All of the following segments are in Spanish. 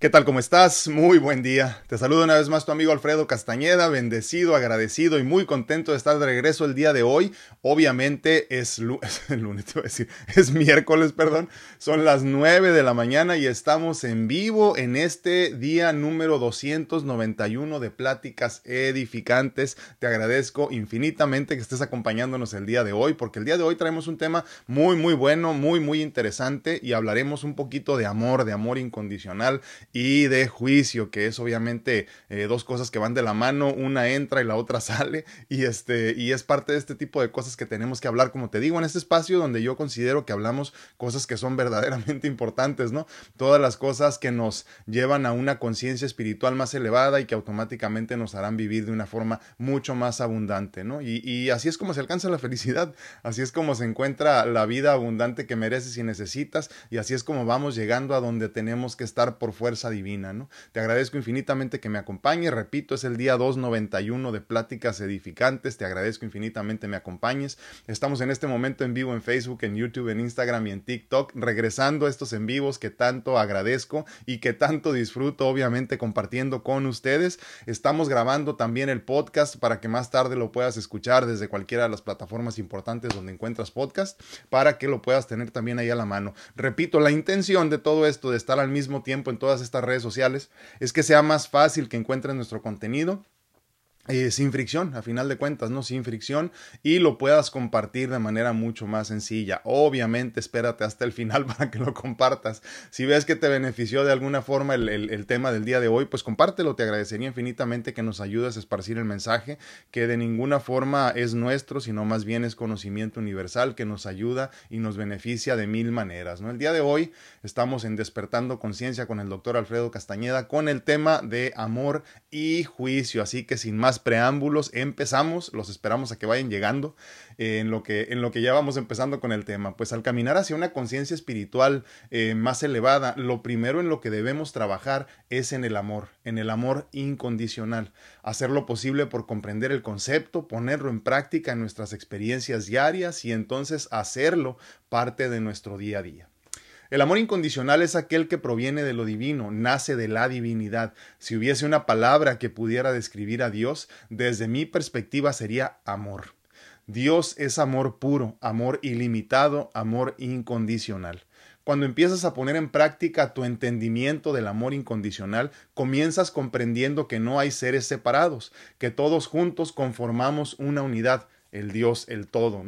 ¿Qué tal? ¿Cómo estás? Muy buen día. Te saludo una vez más tu amigo Alfredo Castañeda, bendecido, agradecido y muy contento de estar de regreso el día de hoy. Obviamente es, es el lunes, te voy a decir, es miércoles, perdón. Son las 9 de la mañana y estamos en vivo en este día número 291 de Pláticas Edificantes. Te agradezco infinitamente que estés acompañándonos el día de hoy porque el día de hoy traemos un tema muy, muy bueno, muy, muy interesante y hablaremos un poquito de amor, de amor incondicional y de juicio, que es obviamente eh, dos cosas que van de la mano, una entra y la otra sale, y, este, y es parte de este tipo de cosas que tenemos que hablar, como te digo, en este espacio donde yo considero que hablamos cosas que son verdaderamente importantes, ¿no? Todas las cosas que nos llevan a una conciencia espiritual más elevada y que automáticamente nos harán vivir de una forma mucho más abundante, ¿no? Y, y así es como se alcanza la felicidad, así es como se encuentra la vida abundante que mereces y necesitas, y así es como vamos llegando a donde tenemos que estar por fuerza divina, ¿no? Te agradezco infinitamente que me acompañes, repito, es el día 291 de Pláticas Edificantes, te agradezco infinitamente me acompañes. Estamos en este momento en vivo en Facebook, en YouTube, en Instagram y en TikTok, regresando a estos en vivos que tanto agradezco y que tanto disfruto, obviamente, compartiendo con ustedes. Estamos grabando también el podcast para que más tarde lo puedas escuchar desde cualquiera de las plataformas importantes donde encuentras podcast, para que lo puedas tener también ahí a la mano. Repito, la intención de todo esto, de estar al mismo tiempo en todas estas redes sociales es que sea más fácil que encuentren nuestro contenido eh, sin fricción, a final de cuentas, ¿no? Sin fricción y lo puedas compartir de manera mucho más sencilla. Obviamente, espérate hasta el final para que lo compartas. Si ves que te benefició de alguna forma el, el, tema del día de hoy, pues compártelo. Te agradecería infinitamente que nos ayudes a esparcir el mensaje, que de ninguna forma es nuestro, sino más bien es conocimiento universal que nos ayuda y nos beneficia de mil maneras, ¿no? El día de hoy estamos en Despertando Conciencia con el doctor Alfredo Castañeda con el tema de amor y juicio. Así que sin más preámbulos, empezamos, los esperamos a que vayan llegando eh, en, lo que, en lo que ya vamos empezando con el tema. Pues al caminar hacia una conciencia espiritual eh, más elevada, lo primero en lo que debemos trabajar es en el amor, en el amor incondicional, hacer lo posible por comprender el concepto, ponerlo en práctica en nuestras experiencias diarias y entonces hacerlo parte de nuestro día a día. El amor incondicional es aquel que proviene de lo divino, nace de la divinidad. Si hubiese una palabra que pudiera describir a Dios, desde mi perspectiva sería amor. Dios es amor puro, amor ilimitado, amor incondicional. Cuando empiezas a poner en práctica tu entendimiento del amor incondicional, comienzas comprendiendo que no hay seres separados, que todos juntos conformamos una unidad, el Dios, el todo.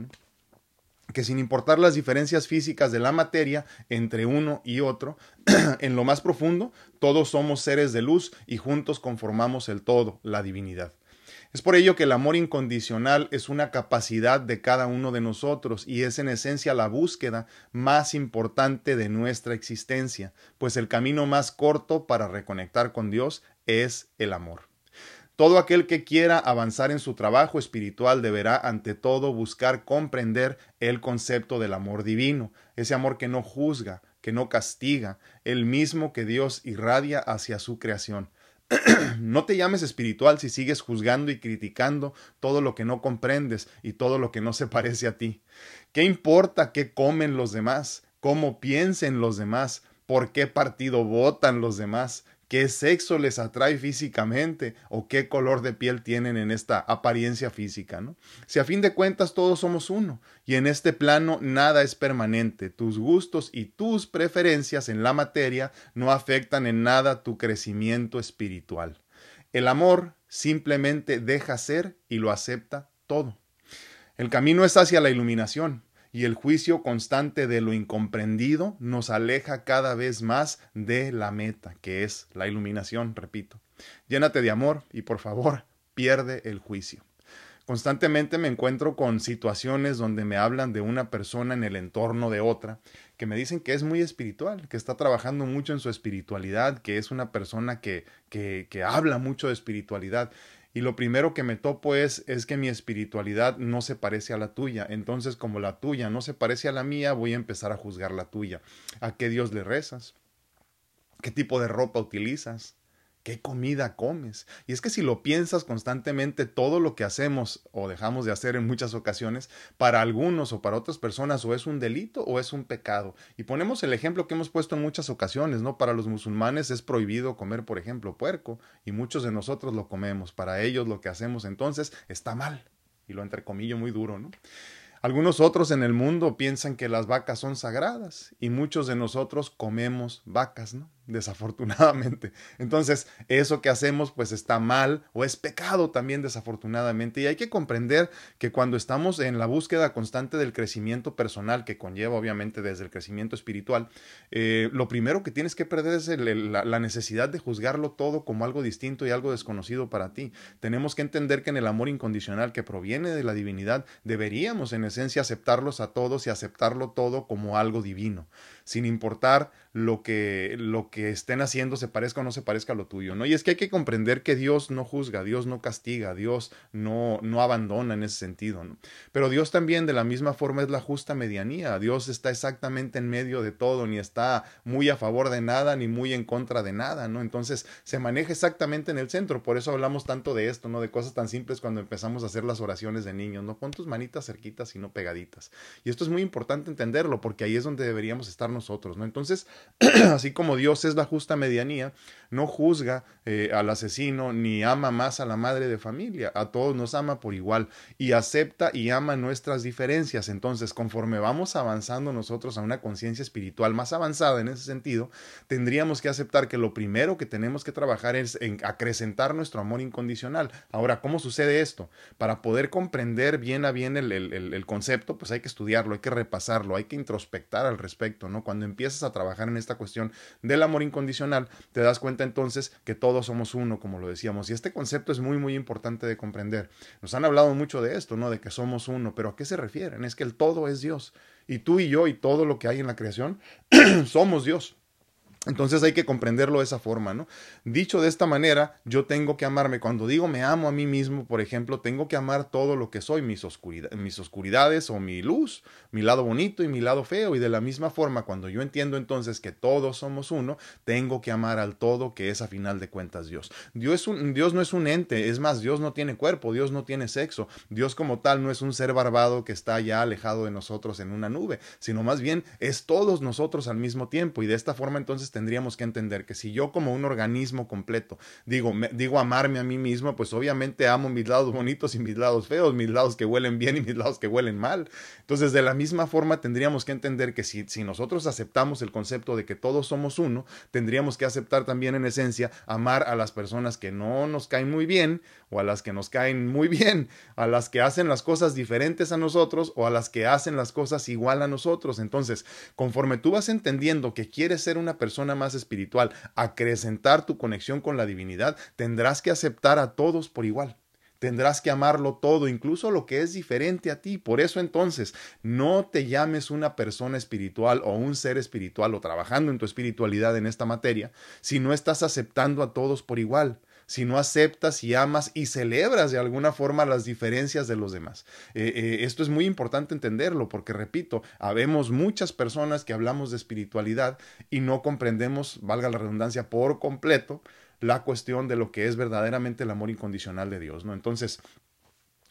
Que sin importar las diferencias físicas de la materia entre uno y otro, en lo más profundo, todos somos seres de luz y juntos conformamos el todo, la divinidad. Es por ello que el amor incondicional es una capacidad de cada uno de nosotros y es en esencia la búsqueda más importante de nuestra existencia, pues el camino más corto para reconectar con Dios es el amor. Todo aquel que quiera avanzar en su trabajo espiritual deberá ante todo buscar comprender el concepto del amor divino, ese amor que no juzga, que no castiga, el mismo que Dios irradia hacia su creación. no te llames espiritual si sigues juzgando y criticando todo lo que no comprendes y todo lo que no se parece a ti. ¿Qué importa qué comen los demás? ¿Cómo piensen los demás? ¿Por qué partido votan los demás? Qué sexo les atrae físicamente o qué color de piel tienen en esta apariencia física, ¿no? Si a fin de cuentas todos somos uno y en este plano nada es permanente, tus gustos y tus preferencias en la materia no afectan en nada tu crecimiento espiritual. El amor simplemente deja ser y lo acepta todo. El camino es hacia la iluminación, y el juicio constante de lo incomprendido nos aleja cada vez más de la meta, que es la iluminación, repito. Llénate de amor y por favor, pierde el juicio. Constantemente me encuentro con situaciones donde me hablan de una persona en el entorno de otra, que me dicen que es muy espiritual, que está trabajando mucho en su espiritualidad, que es una persona que, que, que habla mucho de espiritualidad. Y lo primero que me topo es, es que mi espiritualidad no se parece a la tuya. Entonces, como la tuya no se parece a la mía, voy a empezar a juzgar la tuya. ¿A qué Dios le rezas? ¿Qué tipo de ropa utilizas? ¿Qué comida comes? Y es que si lo piensas constantemente, todo lo que hacemos o dejamos de hacer en muchas ocasiones, para algunos o para otras personas o es un delito o es un pecado. Y ponemos el ejemplo que hemos puesto en muchas ocasiones, ¿no? Para los musulmanes es prohibido comer, por ejemplo, puerco y muchos de nosotros lo comemos. Para ellos lo que hacemos entonces está mal. Y lo entrecomillo muy duro, ¿no? Algunos otros en el mundo piensan que las vacas son sagradas y muchos de nosotros comemos vacas, ¿no? Desafortunadamente. Entonces, eso que hacemos pues está mal o es pecado también desafortunadamente. Y hay que comprender que cuando estamos en la búsqueda constante del crecimiento personal, que conlleva obviamente desde el crecimiento espiritual, eh, lo primero que tienes que perder es la, la necesidad de juzgarlo todo como algo distinto y algo desconocido para ti. Tenemos que entender que en el amor incondicional que proviene de la divinidad, deberíamos en esencia aceptarlos a todos y aceptarlo todo como algo divino sin importar lo que, lo que estén haciendo se parezca o no se parezca a lo tuyo, ¿no? Y es que hay que comprender que Dios no juzga, Dios no castiga, Dios no, no abandona en ese sentido, ¿no? Pero Dios también de la misma forma es la justa medianía, Dios está exactamente en medio de todo, ni está muy a favor de nada, ni muy en contra de nada, ¿no? Entonces se maneja exactamente en el centro, por eso hablamos tanto de esto, ¿no? De cosas tan simples cuando empezamos a hacer las oraciones de niños, ¿no? Pon tus manitas cerquitas y no pegaditas. Y esto es muy importante entenderlo, porque ahí es donde deberíamos estar nosotros, ¿no? Entonces, así como Dios es la justa medianía, no juzga eh, al asesino ni ama más a la madre de familia, a todos nos ama por igual y acepta y ama nuestras diferencias. Entonces, conforme vamos avanzando nosotros a una conciencia espiritual más avanzada en ese sentido, tendríamos que aceptar que lo primero que tenemos que trabajar es en acrecentar nuestro amor incondicional. Ahora, ¿cómo sucede esto? Para poder comprender bien a bien el, el concepto, pues hay que estudiarlo, hay que repasarlo, hay que introspectar al respecto, ¿no? Cuando empiezas a trabajar en esta cuestión del amor incondicional, te das cuenta entonces que todos somos uno, como lo decíamos. Y este concepto es muy, muy importante de comprender. Nos han hablado mucho de esto, ¿no? De que somos uno, pero ¿a qué se refieren? Es que el todo es Dios. Y tú y yo y todo lo que hay en la creación somos Dios. Entonces hay que comprenderlo de esa forma, ¿no? Dicho de esta manera, yo tengo que amarme. Cuando digo me amo a mí mismo, por ejemplo, tengo que amar todo lo que soy, mis, mis oscuridades o mi luz, mi lado bonito y mi lado feo. Y de la misma forma, cuando yo entiendo entonces que todos somos uno, tengo que amar al todo que es a final de cuentas Dios. Dios, un, Dios no es un ente, es más, Dios no tiene cuerpo, Dios no tiene sexo. Dios como tal no es un ser barbado que está ya alejado de nosotros en una nube, sino más bien es todos nosotros al mismo tiempo. Y de esta forma entonces tendríamos que entender que si yo como un organismo completo digo, digo amarme a mí mismo, pues obviamente amo mis lados bonitos y mis lados feos, mis lados que huelen bien y mis lados que huelen mal. Entonces, de la misma forma tendríamos que entender que si, si nosotros aceptamos el concepto de que todos somos uno, tendríamos que aceptar también en esencia amar a las personas que no nos caen muy bien o a las que nos caen muy bien, a las que hacen las cosas diferentes a nosotros o a las que hacen las cosas igual a nosotros. Entonces, conforme tú vas entendiendo que quieres ser una persona más espiritual, acrecentar tu conexión con la divinidad, tendrás que aceptar a todos por igual. Tendrás que amarlo todo, incluso lo que es diferente a ti. Por eso entonces, no te llames una persona espiritual o un ser espiritual o trabajando en tu espiritualidad en esta materia si no estás aceptando a todos por igual si no aceptas y amas y celebras de alguna forma las diferencias de los demás. Eh, eh, esto es muy importante entenderlo porque, repito, habemos muchas personas que hablamos de espiritualidad y no comprendemos, valga la redundancia, por completo la cuestión de lo que es verdaderamente el amor incondicional de Dios, ¿no? Entonces,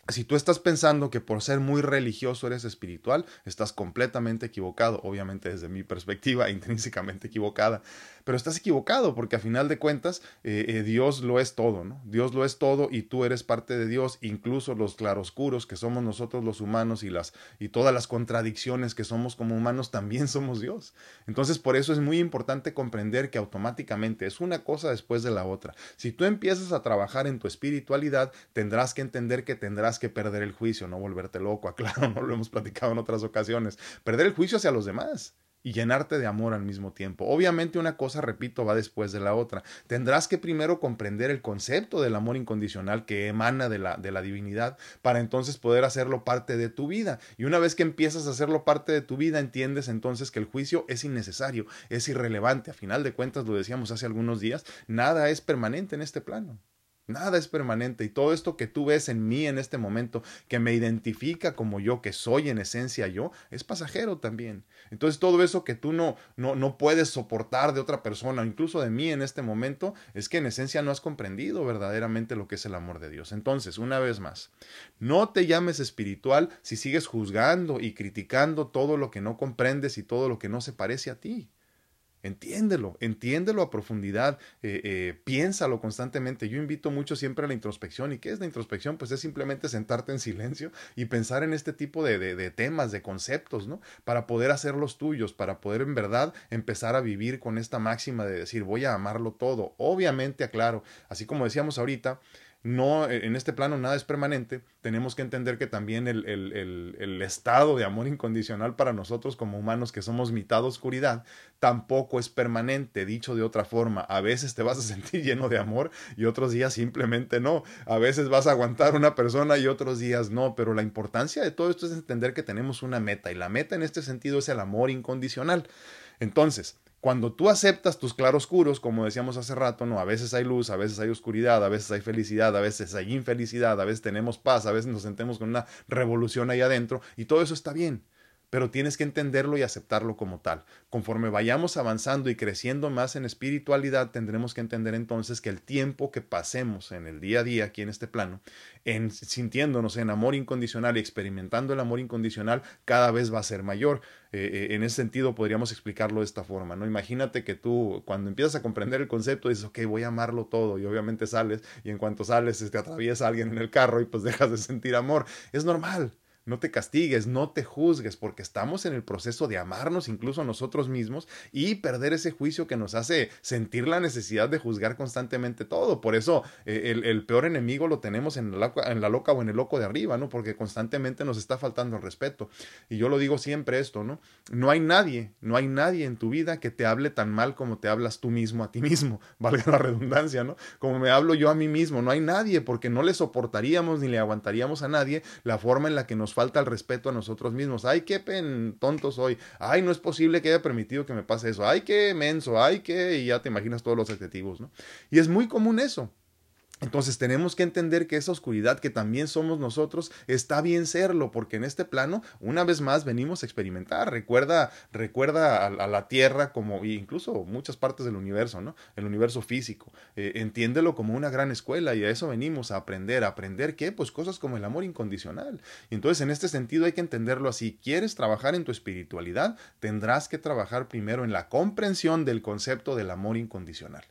si tú estás pensando que por ser muy religioso eres espiritual, estás completamente equivocado, obviamente desde mi perspectiva, intrínsecamente equivocada, pero estás equivocado porque a final de cuentas eh, eh, Dios lo es todo, ¿no? Dios lo es todo y tú eres parte de Dios, incluso los claroscuros que somos nosotros los humanos y las y todas las contradicciones que somos como humanos también somos Dios. Entonces por eso es muy importante comprender que automáticamente es una cosa después de la otra. Si tú empiezas a trabajar en tu espiritualidad, tendrás que entender que tendrás que perder el juicio, no volverte loco, aclaro, no lo hemos platicado en otras ocasiones, perder el juicio hacia los demás y llenarte de amor al mismo tiempo. Obviamente una cosa, repito, va después de la otra. Tendrás que primero comprender el concepto del amor incondicional que emana de la, de la divinidad para entonces poder hacerlo parte de tu vida. Y una vez que empiezas a hacerlo parte de tu vida, entiendes entonces que el juicio es innecesario, es irrelevante. A final de cuentas, lo decíamos hace algunos días, nada es permanente en este plano. Nada es permanente y todo esto que tú ves en mí en este momento, que me identifica como yo, que soy en esencia yo, es pasajero también. Entonces todo eso que tú no, no, no puedes soportar de otra persona, incluso de mí en este momento, es que en esencia no has comprendido verdaderamente lo que es el amor de Dios. Entonces, una vez más, no te llames espiritual si sigues juzgando y criticando todo lo que no comprendes y todo lo que no se parece a ti. Entiéndelo, entiéndelo a profundidad, eh, eh, piénsalo constantemente. Yo invito mucho siempre a la introspección. ¿Y qué es la introspección? Pues es simplemente sentarte en silencio y pensar en este tipo de, de, temas, de conceptos, ¿no? Para poder hacerlos tuyos, para poder en verdad empezar a vivir con esta máxima de decir, voy a amarlo todo. Obviamente, aclaro, así como decíamos ahorita, no, e, en este plano nada es permanente, tenemos que entender que también el, el, el, estado de amor incondicional para nosotros como humanos que somos mitad oscuridad, tampoco es permanente, dicho de otra forma, a veces te vas a sentir lleno de amor y otros días simplemente no, a veces vas a aguantar una persona y otros días no, pero la importancia de todo esto es entender que tenemos una meta y la meta en este sentido es el amor incondicional. Entonces, cuando tú aceptas tus claroscuros, como decíamos hace rato, no, a veces hay luz, a veces hay oscuridad, a veces hay felicidad, a veces hay infelicidad, a veces tenemos paz, a veces nos sentemos con una revolución ahí adentro y todo eso está bien pero tienes que entenderlo y aceptarlo como tal. Conforme vayamos avanzando y creciendo más en espiritualidad, tendremos que entender entonces que el tiempo que pasemos en el día a día aquí en este plano, en sintiéndonos en amor incondicional y experimentando el amor incondicional, cada vez va a ser mayor. Eh, eh, en ese sentido podríamos explicarlo de esta forma, ¿no? Imagínate que tú cuando empiezas a comprender el concepto dices, ok, voy a amarlo todo y obviamente sales y en cuanto sales te este, atraviesa alguien en el carro y pues dejas de sentir amor. Es normal, no te castigues, no te juzgues, porque estamos en el proceso de amarnos incluso a nosotros mismos y perder ese juicio que nos hace sentir la necesidad de juzgar constantemente todo. Por eso eh, el, peor enemigo lo tenemos en la, en la loca o en el loco de arriba, ¿no? Porque constantemente nos está faltando el respeto. Y yo lo digo siempre esto, ¿no? No hay nadie, no hay nadie en tu vida que te hable tan mal como te hablas tú mismo a ti mismo, valga la redundancia, ¿no? Como me hablo yo a mí mismo, no hay nadie porque no le soportaríamos ni le aguantaríamos a nadie la forma en la que nos falta el respeto a nosotros mismos. Ay, qué pen tonto soy. Ay, no es posible que haya permitido que me pase eso. Ay, qué menso. Ay, qué. Y ya te imaginas todos los adjetivos, ¿no? Y es muy común eso. Entonces tenemos que entender que esa oscuridad que también somos nosotros está bien serlo, porque en este plano, una vez más, venimos a experimentar. Recuerda, recuerda a, la Tierra como, incluso muchas partes del universo, ¿no? El universo físico. Eh, entiéndelo como una gran escuela y a eso venimos a aprender. ¿A aprender qué? Pues cosas como el amor incondicional. Entonces, en este sentido, hay que entenderlo así. ¿Quieres trabajar en tu espiritualidad? Tendrás que trabajar primero en la comprensión del concepto del amor incondicional.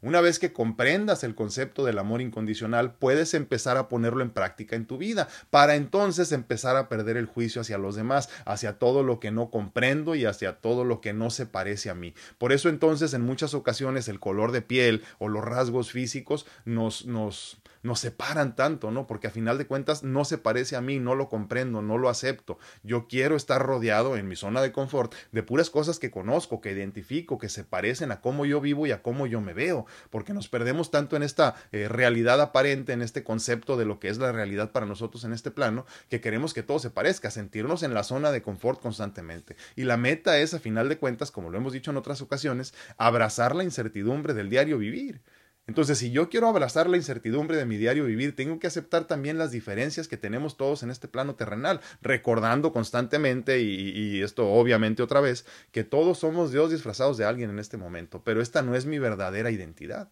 Una vez que comprendas el concepto del amor incondicional, puedes empezar a ponerlo en práctica en tu vida, para entonces empezar a perder el juicio hacia los demás, hacia todo lo que no comprendo y hacia todo lo que no se parece a mí. Por eso entonces en muchas ocasiones el color de piel o los rasgos físicos nos, nos, nos separan tanto, ¿no? Porque a final de cuentas no se parece a mí, no lo comprendo, no lo acepto. Yo quiero estar rodeado en mi zona de confort de puras cosas que conozco, que identifico, que se parecen a cómo yo vivo y a cómo yo me veo, porque nos perdemos tanto en esta eh, realidad aparente, en este concepto de lo que es la realidad para nosotros en este plano, que queremos que todo se parezca, sentirnos en la zona de confort constantemente. Y la meta es, a final de cuentas, como lo hemos dicho en otras ocasiones, abrazar la incertidumbre del diario vivir. Entonces, si yo quiero abrazar la incertidumbre de mi diario vivir, tengo que aceptar también las diferencias que tenemos todos en este plano terrenal, recordando constantemente, y, esto obviamente otra vez, que todos somos Dios disfrazados de alguien en este momento, pero esta no es mi verdadera identidad.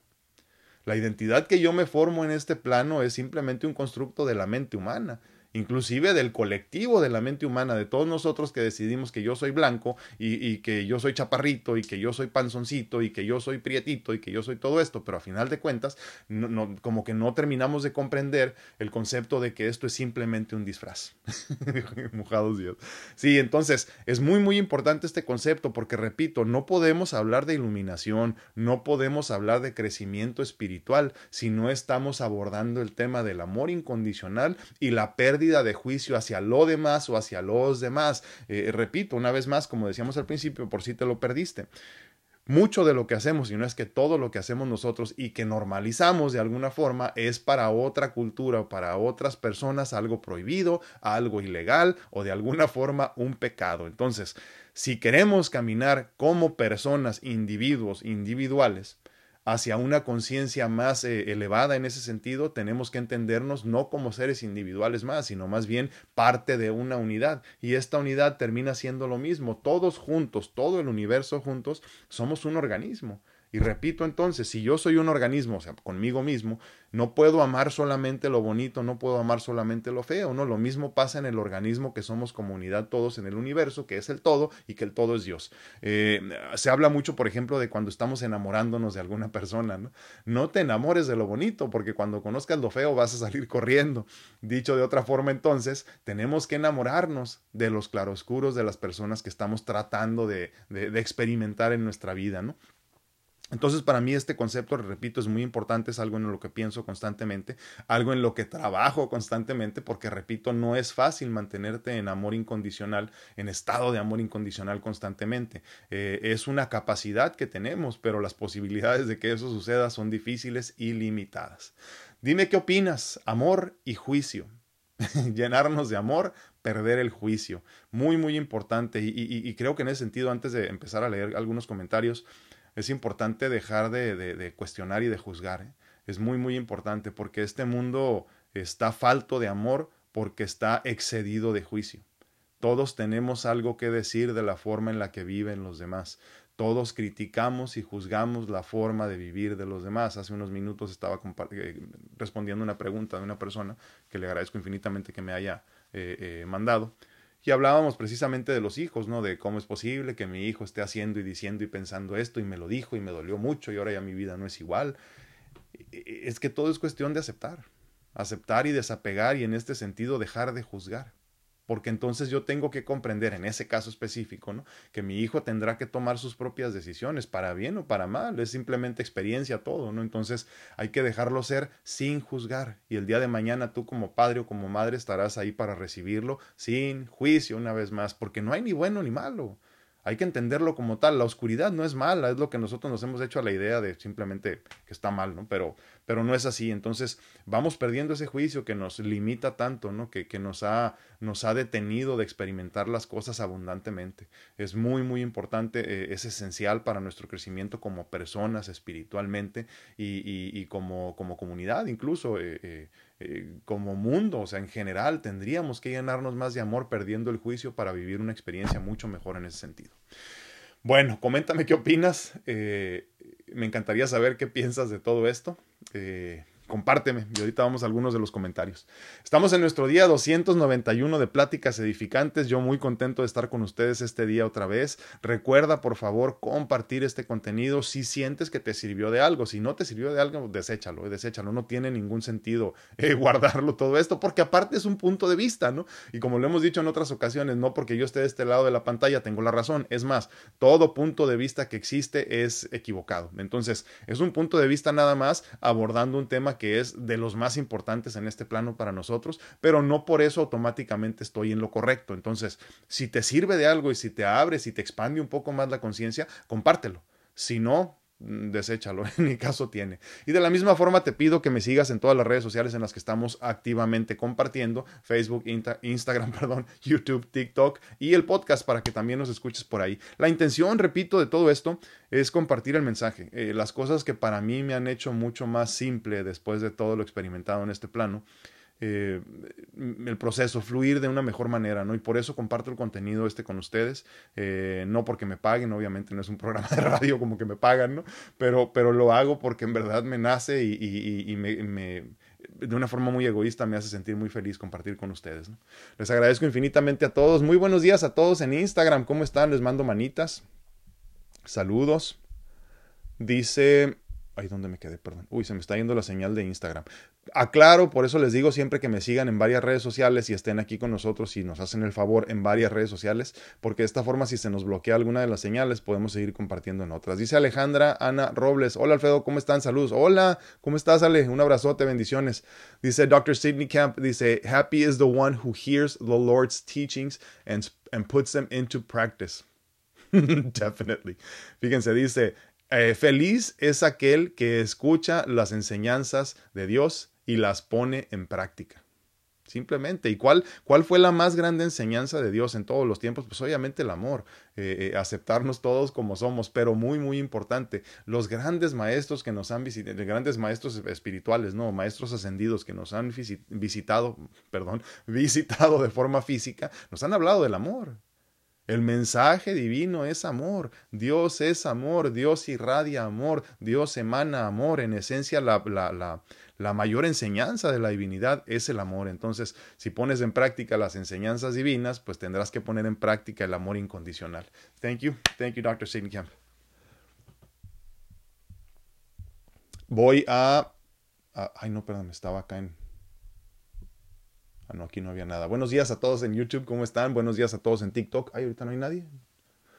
La identidad que yo me formo en este plano es simplemente un constructo de la mente humana inclusive del colectivo de la mente humana, de todos nosotros que decidimos que yo soy blanco y, que yo soy chaparrito y que yo soy panzoncito y que yo soy prietito y que yo soy todo esto, pero a final de cuentas, como que no terminamos de comprender el concepto de que esto es simplemente un disfraz. Mojados Dios. Sí, entonces es muy, muy importante este concepto porque, repito, no podemos hablar de iluminación, no podemos hablar de crecimiento espiritual si no estamos abordando el tema del amor incondicional y la pérdida de juicio hacia lo demás o hacia los demás. Eh, repito, una vez más, como decíamos al principio, por si te lo perdiste. Mucho de lo que hacemos, y no es que todo lo que hacemos nosotros y que normalizamos de alguna forma, es para otra cultura o para otras personas algo prohibido, algo ilegal o de alguna forma un pecado. Entonces, si queremos caminar como personas, individuos, individuales, hacia una conciencia más eh, elevada en ese sentido, tenemos que entendernos no como seres individuales más, sino más bien parte de una unidad. Y esta unidad termina siendo lo mismo. Todos juntos, todo el universo juntos, somos un organismo. Y repito entonces, si yo soy un organismo, o sea, conmigo mismo, no puedo amar solamente lo bonito, no puedo amar solamente lo feo, ¿no? Lo mismo pasa en el organismo que somos comunidad todos en el universo, que es el todo y que el todo es Dios. Eh, se habla mucho, por ejemplo, de cuando estamos enamorándonos de alguna persona, ¿no? No te enamores de lo bonito, porque cuando conozcas lo feo vas a salir corriendo. Dicho de otra forma, entonces, tenemos que enamorarnos de los claroscuros de las personas que estamos tratando de, de, de experimentar en nuestra vida, ¿no? Entonces, para mí este concepto, repito, es muy importante, es algo en lo que pienso constantemente, algo en lo que trabajo constantemente, porque, repito, no es fácil mantenerte en amor incondicional, en estado de amor incondicional constantemente. Eh, es una capacidad que tenemos, pero las posibilidades de que eso suceda son difíciles y limitadas. Dime qué opinas, amor y juicio. Llenarnos de amor, perder el juicio. Muy, muy importante. y creo que en ese sentido, antes de empezar a leer algunos comentarios, es importante dejar de, cuestionar y de juzgar. ¿eh? Es muy, muy importante porque este mundo está falto de amor porque está excedido de juicio. Todos tenemos algo que decir de la forma en la que viven los demás. Todos criticamos y juzgamos la forma de vivir de los demás. Hace unos minutos estaba eh, respondiendo una pregunta de una persona que le agradezco infinitamente que me haya eh, mandado y hablábamos precisamente de los hijos, ¿no? De cómo es posible que mi hijo esté haciendo y diciendo y pensando esto y me lo dijo y me dolió mucho y ahora ya mi vida no es igual. E, e, es que todo es cuestión de aceptar. Aceptar y desapegar y en este sentido dejar de juzgar porque entonces yo tengo que comprender en ese caso específico, ¿no? Que mi hijo tendrá que tomar sus propias decisiones, para bien o para mal, es simplemente experiencia todo, ¿no? Entonces hay que dejarlo ser sin juzgar y el día de mañana tú como padre o como madre estarás ahí para recibirlo sin juicio una vez más, porque no hay ni bueno ni malo. Hay que entenderlo como tal. La oscuridad no es mala, es lo que nosotros nos hemos hecho a la idea de simplemente que está mal, ¿no? Pero pero no es así. Entonces vamos perdiendo ese juicio que nos limita tanto, ¿no? que, que nos, ha, nos ha detenido de experimentar las cosas abundantemente. Es muy, muy importante, eh, es esencial para nuestro crecimiento como personas espiritualmente y, y, como, como comunidad, incluso eh, eh, como mundo, o sea, en general tendríamos que llenarnos más de amor perdiendo el juicio para vivir una experiencia mucho mejor en ese sentido. Bueno, coméntame qué opinas. me encantaría saber qué piensas de todo esto. Eh, compárteme y ahorita vamos a algunos de los comentarios. Estamos en nuestro día 291 de pláticas edificantes. Yo muy contento de estar con ustedes este día otra vez. Recuerda por favor compartir este contenido si sientes que te sirvió de algo. Si no te sirvió de algo, deséchalo, deséchalo. No tiene ningún sentido eh, guardarlo todo esto porque aparte es un punto de vista, ¿no? Y como lo hemos dicho en otras ocasiones, no porque yo esté de este lado de la pantalla tengo la razón. Es más, todo punto de vista que existe es equivocado. Entonces, es un punto de vista nada más abordando un tema que es de los más importantes en este plano para nosotros, pero no por eso automáticamente estoy en lo correcto. Entonces, si te sirve de algo y si te abre, si te expande un poco más la conciencia, compártelo. Si no, deséchalo, en mi caso tiene. Y de la misma forma te pido que me sigas en todas las redes sociales en las que estamos activamente compartiendo, Facebook, Instagram, perdón, YouTube, TikTok y el podcast para que también nos escuches por ahí. La intención, repito, de todo esto es compartir el mensaje, eh, las cosas que para mí me han hecho mucho más simple después de todo lo experimentado en este plano. Eh, el proceso, fluir de una mejor manera, ¿no? Y por eso comparto el contenido este con ustedes, eh, no porque me paguen, obviamente no es un programa de radio como que me pagan, ¿no? Pero, pero lo hago porque en verdad me nace y, me, de una forma muy egoísta me hace sentir muy feliz compartir con ustedes. ¿no? Les agradezco infinitamente a todos. Muy buenos días a todos en Instagram. ¿Cómo están? Les mando manitas. Saludos. Dice Ay, ¿dónde me quedé? Perdón. Uy, se me está yendo la señal de Instagram. Aclaro, por eso les digo siempre que me sigan en varias redes sociales y estén aquí con nosotros y nos hacen el favor en varias redes sociales, porque de esta forma si se nos bloquea alguna de las señales podemos seguir compartiendo en otras. Dice Alejandra Ana Robles. Hola Alfredo, ¿cómo están? Saludos. Hola, ¿cómo estás Ale? Un abrazote, bendiciones. Dice Dr. Sidney Camp, dice, Happy is the one who hears the Lord's teachings and, and puts them into practice. Definitely. Fíjense, dice, eh, feliz es aquel que escucha las enseñanzas de Dios y las pone en práctica. simplemente. ¿Y cuál, cuál fue la más grande enseñanza de Dios en todos los tiempos? Pues obviamente el amor, eh, eh, aceptarnos todos como somos, pero muy, muy importante, los grandes maestros que nos han visitado, grandes maestros espirituales, no, maestros ascendidos que nos han visitado, perdón, visitado de forma física, nos han hablado del amor. El mensaje divino es amor, Dios es amor, Dios irradia amor, Dios emana amor, en esencia la, la, la la mayor enseñanza de la divinidad es el amor. Entonces, si pones en práctica las enseñanzas divinas, pues tendrás que poner en práctica el amor incondicional. Thank you. Thank you, Dr. Sidney Camp. Voy a, Ay, no, perdón, estaba acá en... Ah, no, aquí no había nada. Buenos días a todos en YouTube, ¿cómo están? Buenos días a todos en TikTok. Ay, ahorita no hay nadie.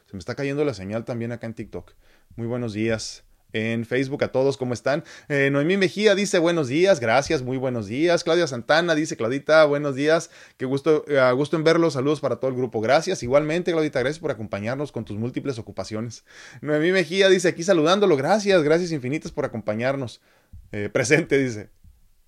Se me está cayendo la señal también acá en TikTok. Muy buenos días en Facebook a todos, ¿cómo están? Eh, Noemí Mejía dice buenos días, gracias, muy buenos días. Claudia Santana dice, Claudita, buenos días, qué gusto, eh, gusto en verlos, saludos para todo el grupo, gracias. Igualmente, Claudita, gracias por acompañarnos con tus múltiples ocupaciones. Noemí Mejía dice, aquí saludándolo, gracias, gracias infinitas por acompañarnos. Eh, presente, dice.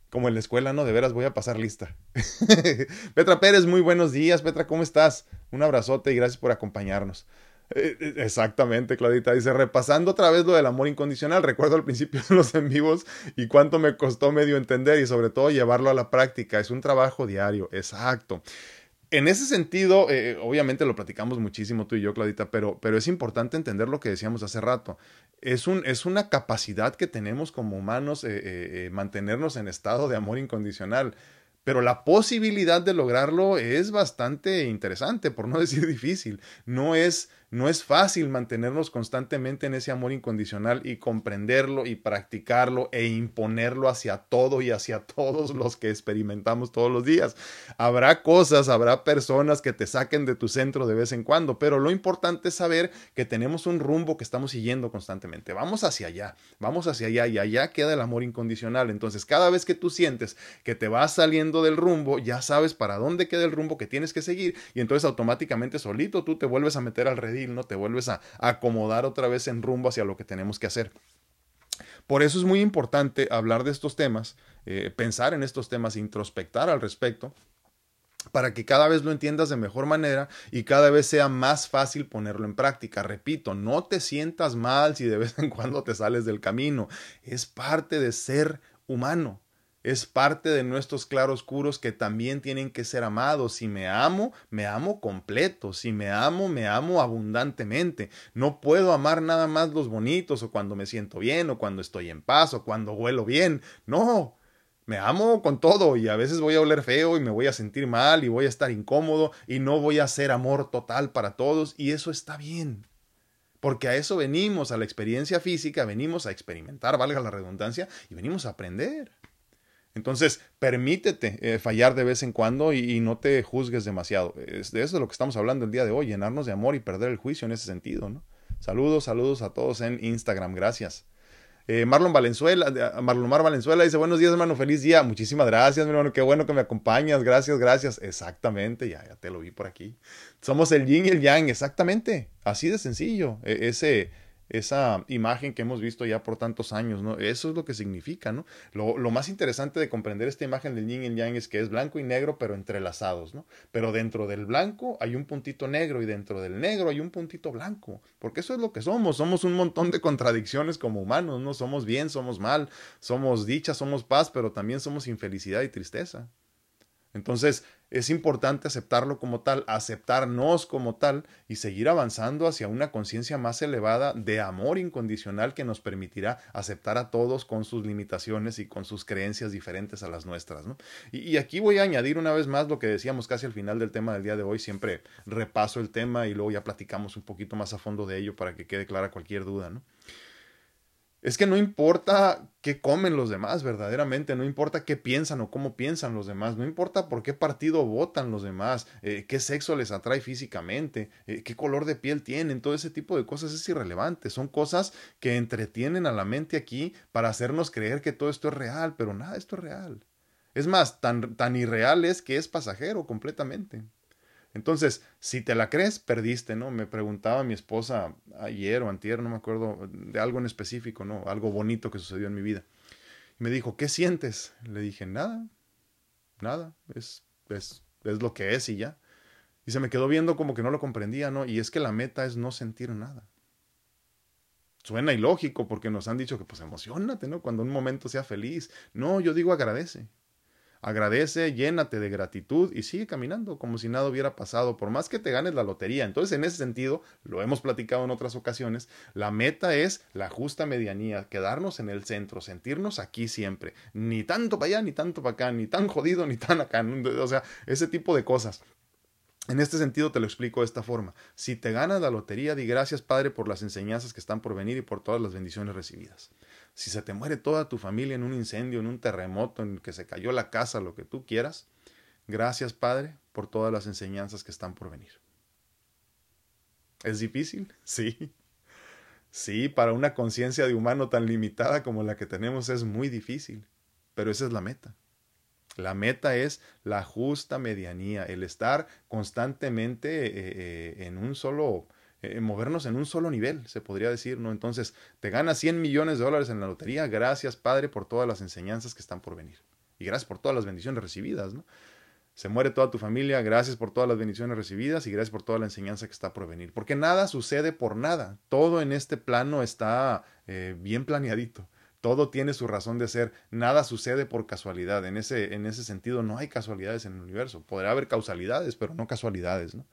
Como en la escuela, ¿no? De veras voy a pasar lista. Petra Pérez, muy buenos días. Petra, ¿cómo estás? Un abrazote y gracias por acompañarnos. Eh, eh, exactamente, Claudita. Dice, repasando otra vez lo del amor incondicional, recuerdo al principio de los en vivos y cuánto me costó medio entender y sobre todo llevarlo a la práctica. Es un trabajo diario, exacto. En ese sentido, eh, obviamente lo platicamos muchísimo tú y yo, Claudita, pero, pero es importante entender lo que decíamos hace rato. Es, un, es una capacidad que tenemos como humanos mantenernos en estado de amor incondicional pero la posibilidad de lograrlo es bastante interesante, por no decir difícil. No es no es fácil mantenernos constantemente en ese amor incondicional y comprenderlo y practicarlo e imponerlo hacia todo y hacia todos los que experimentamos todos los días. Habrá cosas, habrá personas que te saquen de tu centro de vez en cuando, pero lo importante es saber que tenemos un rumbo que estamos siguiendo constantemente. Vamos hacia allá, vamos hacia allá y allá queda el amor incondicional. Entonces, cada vez que tú sientes que te vas saliendo del rumbo, ya sabes para dónde queda el rumbo que tienes que seguir y entonces automáticamente solito tú te vuelves a meter al ¿no? Te vuelves a, acomodar otra vez en rumbo hacia lo que tenemos que hacer. Por eso es muy importante hablar de estos temas, eh, pensar en estos temas, introspectar al respecto, para que cada vez lo entiendas de mejor manera y cada vez sea más fácil ponerlo en práctica. Repito, no te sientas mal si de vez en cuando te sales del camino. Es parte de ser humano es parte de nuestros claroscuros que también tienen que ser amados. Si me amo, me amo completo. Si me amo, me amo abundantemente. No puedo amar nada más los bonitos o cuando me siento bien o cuando estoy en paz o cuando huelo bien. No. Me amo con todo y a veces voy a oler feo y me voy a sentir mal y voy a estar incómodo y no voy a ser amor total para todos y eso está bien. Porque a eso venimos, a la experiencia física, venimos a experimentar, valga la redundancia, y venimos a aprender. Entonces, permítete eh, fallar de vez en cuando y, no te juzgues demasiado. Es de eso es lo que estamos hablando el día de hoy, llenarnos de amor y perder el juicio en ese sentido, ¿no? Saludos, saludos a todos en Instagram, gracias. Eh, Marlon Valenzuela, Marlon Mar Valenzuela dice, buenos días, hermano, feliz día. Muchísimas gracias, mi hermano, qué bueno que me acompañas, gracias, gracias. Exactamente, ya, ya te lo vi por aquí. Somos el yin y el yang, exactamente, así de sencillo. E, ese esa imagen que hemos visto ya por tantos años, ¿no? Eso es lo que significa, ¿no? Lo, más interesante de comprender esta imagen del yin y yang es que es blanco y negro, pero entrelazados, ¿no? Pero dentro del blanco hay un puntito negro y dentro del negro hay un puntito blanco, porque eso es lo que somos, somos un montón de contradicciones como humanos, ¿no? Somos bien, somos mal, somos dicha, somos paz, pero también somos infelicidad y tristeza. Entonces, es importante aceptarlo como tal, aceptarnos como tal y seguir avanzando hacia una conciencia más elevada de amor incondicional que nos permitirá aceptar a todos con sus limitaciones y con sus creencias diferentes a las nuestras. Y, aquí voy a añadir una vez más lo que decíamos casi al final del tema del día de hoy. Siempre repaso el tema y luego ya platicamos un poquito más a fondo de ello para que quede clara cualquier duda. ¿no? Es que no importa qué comen los demás, verdaderamente, no importa qué piensan o cómo piensan los demás, no importa por qué partido votan los demás, eh, qué sexo les atrae físicamente, eh, qué color de piel tienen, todo ese tipo de cosas es irrelevante, son cosas que entretienen a la mente aquí para hacernos creer que todo esto es real, pero nada, esto es real. Es más, tan, tan irreal es que es pasajero completamente. Entonces, si te la crees, perdiste, ¿no? Me preguntaba mi esposa ayer o antier, no me acuerdo de algo en específico, ¿no? Algo bonito que sucedió en mi vida. Me dijo, ¿qué sientes? Le dije, nada, nada, es es, es lo que es y ya. Y se me quedó viendo como que no lo comprendía, ¿no? Y es que la meta es no sentir nada. Suena ilógico porque nos han dicho que pues emocionate, ¿no? Cuando un momento sea feliz. No, yo digo agradece. Agradece, llénate de gratitud y sigue caminando como si nada hubiera pasado, por más que te ganes la lotería. Entonces, en ese sentido, lo hemos platicado en otras ocasiones, la meta es la justa medianía, quedarnos en el centro, sentirnos aquí siempre, ni tanto para allá, ni tanto para acá, ni tan jodido, ni tan acá, o sea, ese tipo de cosas. En este sentido te lo explico de esta forma. Si te ganas la lotería, di gracias Padre por las enseñanzas que están por venir y por todas las bendiciones recibidas. Si se te muere toda tu familia en un incendio, en un terremoto, en que se cayó la casa, lo que tú quieras, gracias Padre por todas las enseñanzas que están por venir. ¿Es difícil? Sí. Sí, para una conciencia de humano tan limitada como la que tenemos es muy difícil, pero esa es la meta. La meta es la justa medianía, el estar constantemente eh, eh, en un solo, eh, movernos en un solo nivel, se podría decir, ¿no? Entonces, te ganas 100 millones de dólares en la lotería, gracias Padre por todas las enseñanzas que están por venir. Y gracias por todas las bendiciones recibidas, ¿no? Se muere toda tu familia, gracias por todas las bendiciones recibidas y gracias por toda la enseñanza que está por venir. Porque nada sucede por nada. Todo en este plano está bien planeadito todo tiene su razón de ser, nada sucede por casualidad. En ese, en ese sentido, no hay casualidades en el universo. Podrá haber causalidades, pero no casualidades. ¿no?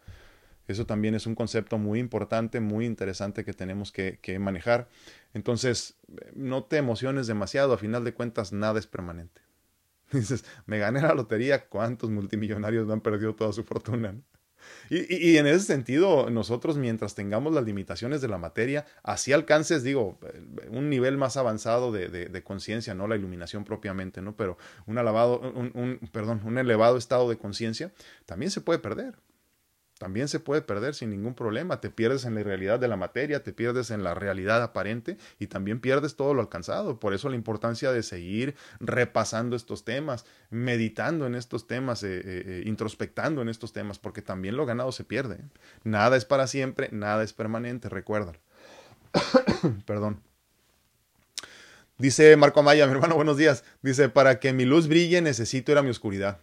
Eso también es un concepto muy importante, muy interesante que tenemos que, manejar. Entonces, no te emociones demasiado, a final de cuentas, nada es permanente. Dices, me gané la lotería, ¿cuántos multimillonarios no han perdido toda su fortuna? Y, en ese sentido, nosotros mientras tengamos las limitaciones de la materia, así alcances, digo, un nivel más avanzado de, conciencia, no la iluminación propiamente, ¿no? Pero un, un, un, perdón, un elevado estado de conciencia también se puede perder también se puede perder sin ningún problema. Te pierdes en la realidad de la materia, te pierdes en la realidad aparente y también pierdes todo lo alcanzado. Por eso la importancia de seguir repasando estos temas, meditando en estos temas, eh, eh, eh, introspectando en estos temas, porque también lo ganado se pierde. Nada es para siempre, nada es permanente, recuérdalo. Perdón. Dice Marco Amaya, mi hermano, buenos días. Dice, para que mi luz brille necesito ir a mi oscuridad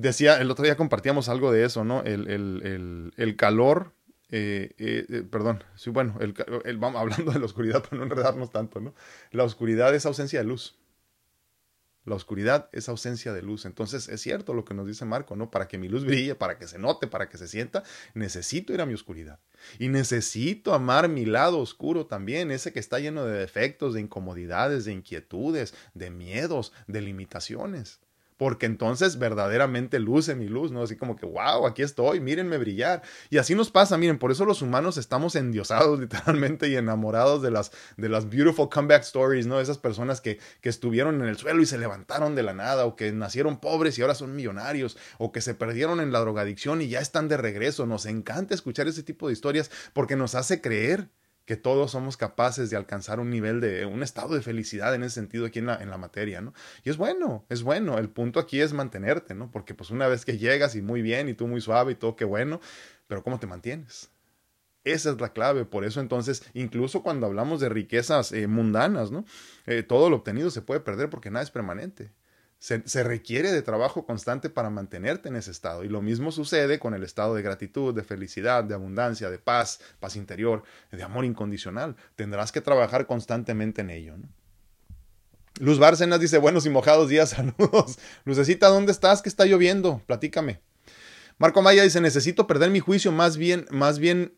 decía, el otro día compartíamos algo de eso, ¿no? El, el, el, calor, eh, eh, eh, perdón, sí, bueno, el, vamos hablando de la oscuridad para no enredarnos tanto, ¿no? La oscuridad es ausencia de luz. La oscuridad es ausencia de luz. Entonces es cierto lo que nos dice Marco, ¿no? Para que mi luz brille, para que se note, para que se sienta, necesito ir a mi oscuridad. Y necesito amar mi lado oscuro también, ese que está lleno de defectos, de incomodidades, de inquietudes, de miedos, de limitaciones porque entonces verdaderamente luce mi luz, ¿no? Así como que, wow, aquí estoy, mírenme brillar. Y así nos pasa, miren, por eso los humanos estamos endiosados literalmente y enamorados de las, de las beautiful comeback stories, ¿no? Esas personas que, que estuvieron en el suelo y se levantaron de la nada, o que nacieron pobres y ahora son millonarios, o que se perdieron en la drogadicción y ya están de regreso. Nos encanta escuchar ese tipo de historias porque nos hace creer que todos somos capaces de alcanzar un nivel de, un estado de felicidad en ese sentido aquí en la, en la materia, ¿no? Y es bueno, es bueno, el punto aquí es mantenerte, ¿no? Porque pues una vez que llegas y muy bien y tú muy suave y todo qué bueno, pero ¿cómo te mantienes? Esa es la clave. Por eso entonces, incluso cuando hablamos de riquezas eh, mundanas, ¿no? Eh, todo lo obtenido se puede perder porque nada es permanente. Se, requiere de trabajo constante para mantenerte en ese estado. Y lo mismo sucede con el estado de gratitud, de felicidad, de abundancia, de paz, paz interior, de amor incondicional. Tendrás que trabajar constantemente en ello. Luz Bárcenas dice, buenos y mojados días, saludos. Lucecita, ¿dónde estás? ¿Qué está lloviendo? Platícame. Marco Maya dice, necesito perder mi juicio, más bien, más bien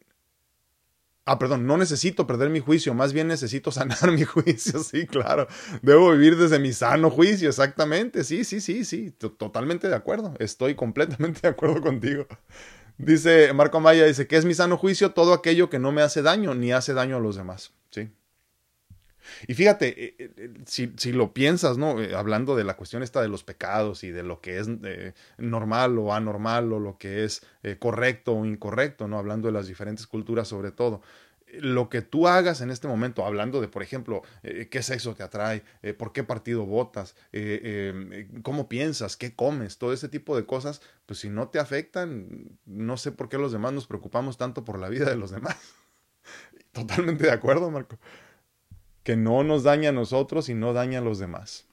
Ah, perdón, no necesito perder mi juicio, más bien necesito sanar mi juicio, sí, claro. Debo vivir desde mi sano juicio, exactamente, sí, sí, sí, sí, totalmente de acuerdo, estoy completamente de acuerdo contigo. Dice Marco Maya, dice, ¿qué es mi sano juicio? Todo aquello que no me hace daño ni hace daño a los demás, sí. Y fíjate, eh, eh, eh, si, si, lo piensas, ¿no? hablando de la cuestión esta de los pecados y de lo que es normal o anormal o lo que es correcto o incorrecto, ¿no? Hablando de las diferentes culturas sobre todo. Lo que tú hagas en este momento, hablando de, por ejemplo, qué sexo te atrae, por qué partido votas, em, cómo piensas, qué comes, todo ese tipo de cosas, pues si no te afectan, no sé por qué los demás nos preocupamos tanto por la vida de los demás. Totalmente de acuerdo, Marco que no nos daña a nosotros y no daña a los demás.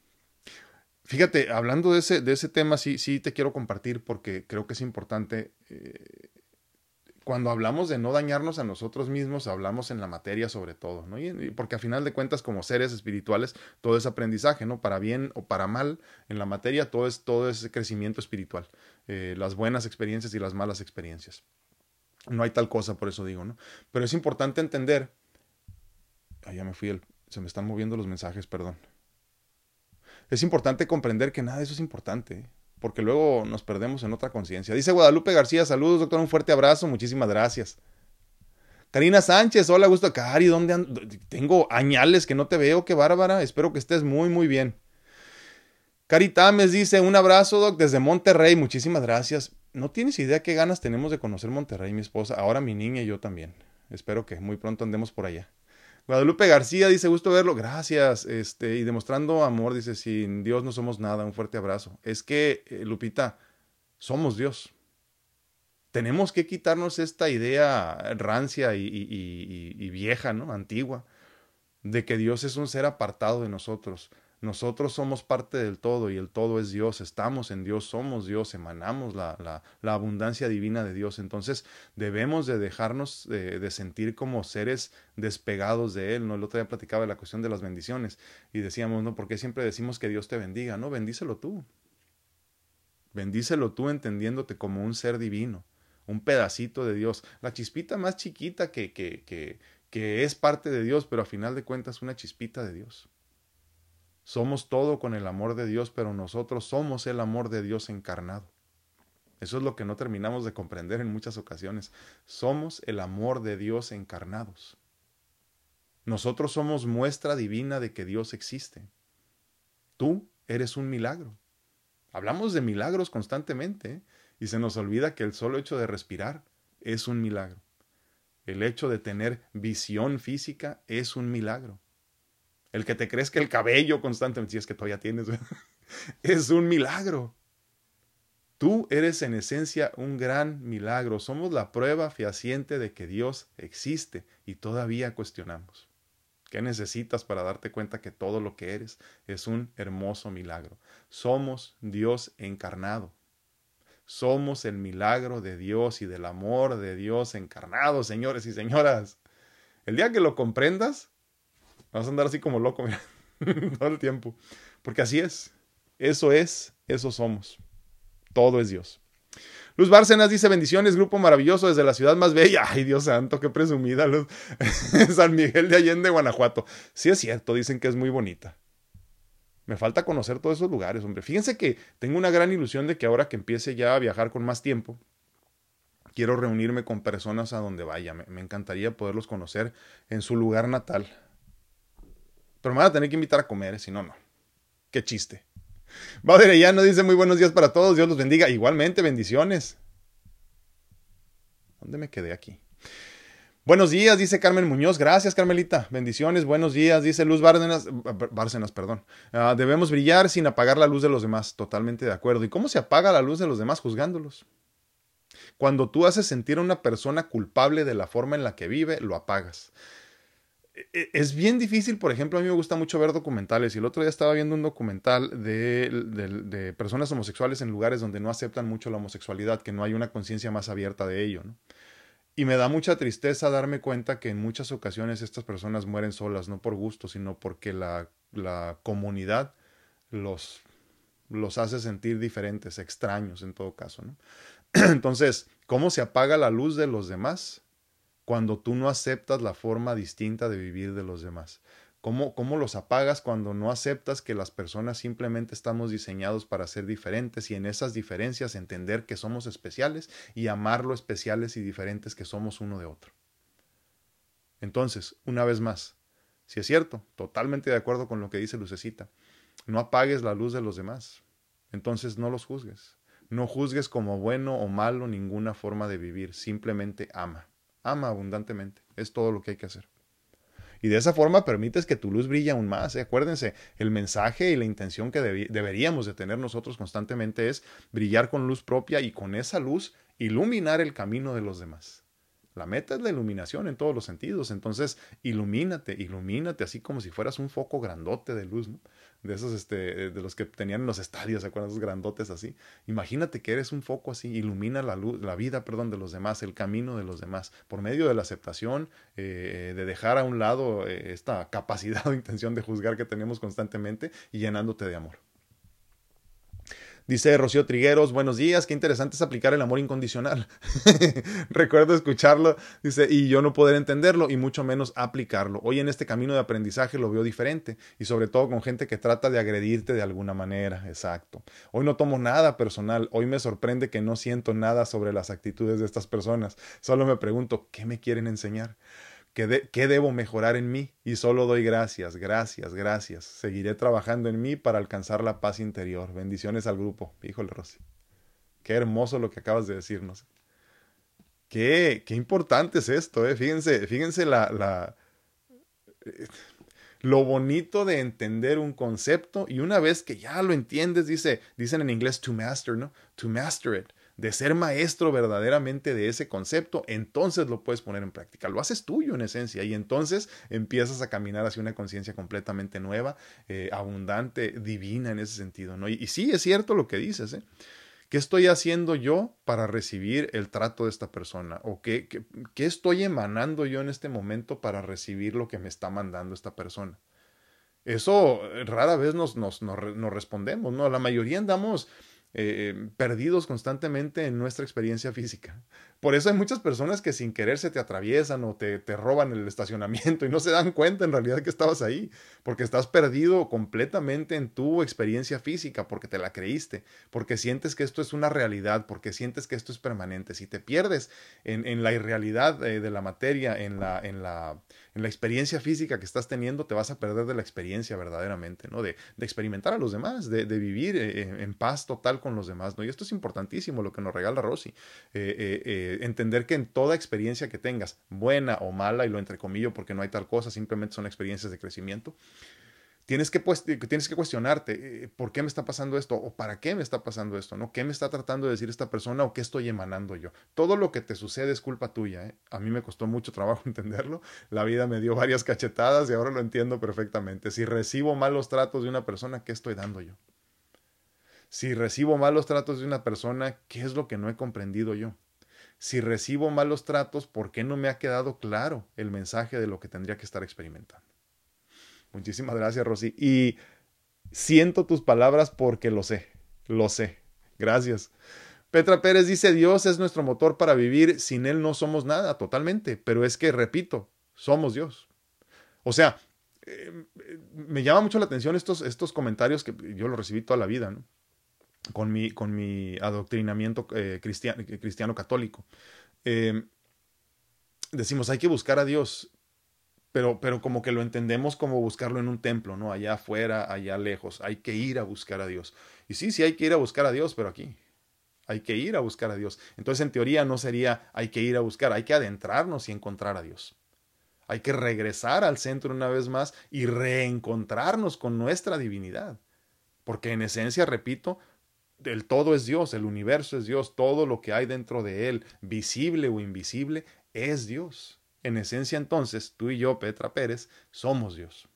Fíjate, hablando de ese, de ese tema, sí, sí te quiero compartir porque creo que es importante. Eh, cuando hablamos de no dañarnos a nosotros mismos, hablamos en la materia sobre todo, ¿no? Y, porque a final de cuentas, como seres espirituales, todo es aprendizaje, ¿no? Para bien o para mal, en la materia todo es, todo es crecimiento espiritual. Eh, las buenas experiencias y las malas experiencias. No hay tal cosa, por eso digo, ¿no? Pero es importante entender. Ah, ya me fui, el, se me están moviendo los mensajes, perdón. Es importante comprender que nada de eso es importante. ¿eh? porque luego nos perdemos en otra conciencia. Dice Guadalupe García, saludos doctor, un fuerte abrazo, muchísimas gracias. Karina Sánchez, hola, gusto. Cari, ¿dónde ando? Tengo añales que no te veo, qué bárbara, espero que estés muy, muy bien. Cari Tames dice, un abrazo, doc, desde Monterrey, muchísimas gracias. No tienes idea qué ganas tenemos de conocer Monterrey, mi esposa, ahora mi niña y yo también. Espero que muy pronto andemos por allá. Guadalupe García dice, gusto verlo, gracias. Este, y demostrando amor, dice, sin Dios no somos nada, un fuerte abrazo. Es que, eh, Lupita, somos Dios. Tenemos que quitarnos esta idea rancia y, y vieja, ¿no? Antigua, de que Dios es un ser apartado de nosotros. Nosotros somos parte del todo y el todo es Dios, estamos en Dios, somos Dios, emanamos la, la, abundancia divina de Dios. Entonces debemos de dejarnos de, sentir como seres despegados de Él. ¿no? El otro día platicaba de la cuestión de las bendiciones y decíamos, ¿no? ¿Por qué siempre decimos que Dios te bendiga? No, bendícelo tú. Bendícelo tú entendiéndote como un ser divino, un pedacito de Dios, la chispita más chiquita que, que, que, que es parte de Dios, pero a final de cuentas una chispita de Dios. Somos todo con el amor de Dios, pero nosotros somos el amor de Dios encarnado. Eso es lo que no terminamos de comprender en muchas ocasiones. Somos el amor de Dios encarnados. Nosotros somos muestra divina de que Dios existe. Tú eres un milagro. Hablamos de milagros constantemente ¿eh? y se nos olvida que el solo hecho de respirar es un milagro. El hecho de tener visión física es un milagro. El que te que el cabello constantemente, si es que todavía tienes, es un milagro. Tú eres en esencia un gran milagro. Somos la prueba fehaciente de que Dios existe y todavía cuestionamos. ¿Qué necesitas para darte cuenta que todo lo que eres es un hermoso milagro? Somos Dios encarnado. Somos el milagro de Dios y del amor de Dios encarnado, señores y señoras. El día que lo comprendas, Vas a andar así como loco, mira, todo el tiempo. Porque así es. Eso es, eso somos. Todo es Dios. Luz Bárcenas dice bendiciones, grupo maravilloso desde la ciudad más bella. Ay, Dios santo, qué presumida. Luz. San Miguel de Allende, Guanajuato. Sí es cierto, dicen que es muy bonita. Me falta conocer todos esos lugares, hombre. Fíjense que tengo una gran ilusión de que ahora que empiece ya a viajar con más tiempo, quiero reunirme con personas a donde vaya. me encantaría poderlos conocer en su lugar natal. Pero me van a tener que invitar a comer, si no, no. Qué chiste. ya no dice muy buenos días para todos, Dios los bendiga. Igualmente, bendiciones. ¿Dónde me quedé aquí? Buenos días, dice Carmen Muñoz. Gracias, Carmelita. Bendiciones, buenos días, dice Luz Bárcenas. Bárcenas, perdón. Ah, debemos brillar sin apagar la luz de los demás. Totalmente de acuerdo. ¿Y cómo se apaga la luz de los demás juzgándolos? Cuando tú haces sentir a una persona culpable de la forma en la que vive, lo apagas. E, es bien difícil, por ejemplo, a mí me gusta mucho ver documentales y el otro día estaba viendo un documental de, personas homosexuales en lugares donde no aceptan mucho la homosexualidad, que no hay una conciencia más abierta de ello. Y me da mucha tristeza darme cuenta que en muchas ocasiones estas personas mueren solas, no por gusto, sino porque la, la comunidad los, los hace sentir diferentes, extraños en todo caso. Entonces, ¿cómo se apaga la luz de los demás? Cuando tú no aceptas la forma distinta de vivir de los demás? ¿Cómo, ¿Cómo, los apagas cuando no aceptas que las personas simplemente estamos diseñados para ser diferentes y en esas diferencias entender que somos especiales y amar lo especiales y diferentes que somos uno de otro? Entonces, una vez más, si es cierto, totalmente de acuerdo con lo que dice Lucecita, no apagues la luz de los demás, entonces no los juzgues. No juzgues como bueno o malo ninguna forma de vivir, simplemente ama ama abundantemente. Es todo lo que hay que hacer. Y de esa forma permites que tu luz brille aún más. ¿eh? Acuérdense, el mensaje y la intención que deberíamos de tener nosotros constantemente es brillar con luz propia y con esa luz iluminar el camino de los demás. La meta es la iluminación en todos los sentidos. Entonces, ilumínate, ilumínate así como si fueras un foco grandote de luz. De esos, este, de los que tenían en los estadios, ¿se acuerdan? Esos grandotes así. Imagínate que eres un foco así, ilumina la luz, la vida, perdón, de los demás, el camino de los demás, por medio de la aceptación, eh, de dejar a un lado eh, esta capacidad o intención de juzgar que tenemos constantemente y llenándote de amor. Dice Rocío Trigueros, buenos días, qué interesante es aplicar el amor incondicional. Recuerdo escucharlo, dice, y yo no poder entenderlo y mucho menos aplicarlo. Hoy en este camino de aprendizaje lo veo diferente y sobre todo con gente que trata de agredirte de alguna manera. Exacto. Hoy no tomo nada personal, hoy me sorprende que no siento nada sobre las actitudes de estas personas. Solo me pregunto, ¿qué me quieren enseñar? ¿Qué, debo mejorar en mí? Y solo doy gracias, gracias, gracias. Seguiré trabajando en mí para alcanzar la paz interior. Bendiciones al grupo. Híjole, Rosy. Qué hermoso lo que acabas de decirnos. Qué, qué importante es esto, ¿eh? Fíjense, fíjense la, la, eh, lo bonito de entender un concepto y una vez que ya lo entiendes, dice, dicen en inglés to master, ¿no? To master it de ser maestro verdaderamente de ese concepto, entonces lo puedes poner en práctica. Lo haces tuyo en esencia y entonces empiezas a caminar hacia una conciencia completamente nueva, eh, abundante, divina en ese sentido. ¿no? Y, sí, es cierto lo que dices. ¿eh? ¿Qué estoy haciendo yo para recibir el trato de esta persona? ¿O qué, qué, estoy emanando yo en este momento para recibir lo que me está mandando esta persona? Eso eh, rara vez nos, nos, nos, nos respondemos, ¿no? La mayoría andamos eh, perdidos constantemente en nuestra experiencia física. Por eso hay muchas personas que sin querer se te atraviesan o te, te roban el estacionamiento y no se dan cuenta en realidad que estabas ahí, porque estás perdido completamente en tu experiencia física, porque te la creíste, porque sientes que esto es una realidad, porque sientes que esto es permanente. Si te pierdes en, en la irrealidad eh, de la materia, en la, en la en la experiencia física que estás teniendo, te vas a perder de la experiencia verdaderamente, ¿no? De, experimentar a los demás, de, de vivir eh, en, paz total con los demás, ¿no? Y esto es importantísimo, lo que nos regala Rosy. Eh, eh, entender que en toda experiencia que tengas, buena o mala, y lo entrecomillo porque no hay tal cosa, simplemente son experiencias de crecimiento, tienes que, pues, tienes que cuestionarte, eh, ¿por qué me está pasando esto? ¿O para qué me está pasando esto? ¿no? ¿Qué me está tratando de decir esta persona o qué estoy emanando yo? Todo lo que te sucede es culpa tuya. ¿eh? A mí me costó mucho trabajo entenderlo. La vida me dio varias cachetadas y ahora lo entiendo perfectamente. Si recibo malos tratos de una persona, ¿qué estoy dando yo? Si recibo malos tratos de una persona, ¿qué es lo que no he comprendido yo? Si recibo malos tratos, ¿por qué no me ha quedado claro el mensaje de lo que tendría que estar experimentando? Muchísimas gracias, Rosy. Y siento tus palabras porque lo sé, lo sé. Gracias. Petra Pérez dice, Dios es nuestro motor para vivir, sin Él no somos nada, totalmente. Pero es que, repito, somos Dios. O sea, eh, me llama mucho la atención estos, estos comentarios que yo los recibí toda la vida, ¿no? Con mi, con mi adoctrinamiento eh, cristiano, cristiano, católico. Eh, decimos, hay que buscar a Dios pero, pero como que lo entendemos como buscarlo en un templo, ¿no? Allá afuera, allá lejos. Hay que ir a buscar a Dios. Y sí, sí hay que ir a buscar a Dios, pero aquí. Hay que ir a buscar a Dios. Entonces, en teoría, no sería hay que ir a buscar, hay que adentrarnos y encontrar a Dios. Hay que regresar al centro una vez más y reencontrarnos con nuestra divinidad. Porque en esencia, repito, el todo es Dios, el universo es Dios, todo lo que hay dentro de él, visible o invisible, es Dios. En esencia entonces, tú y yo, Petra Pérez, somos Dios.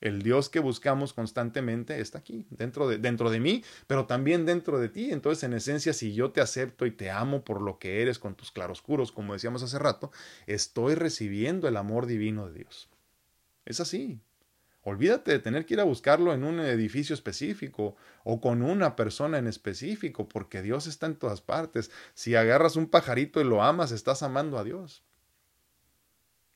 El Dios que buscamos constantemente está aquí, dentro de, dentro de mí, pero también dentro de ti. Entonces, en esencia, si yo te acepto y te amo por lo que eres con tus claroscuros, como decíamos hace rato, estoy recibiendo el amor divino de Dios. Es así. Olvídate de tener que ir a buscarlo en un edificio específico o con una persona en específico, porque Dios está en todas partes. Si agarras un pajarito y lo amas, estás amando a Dios.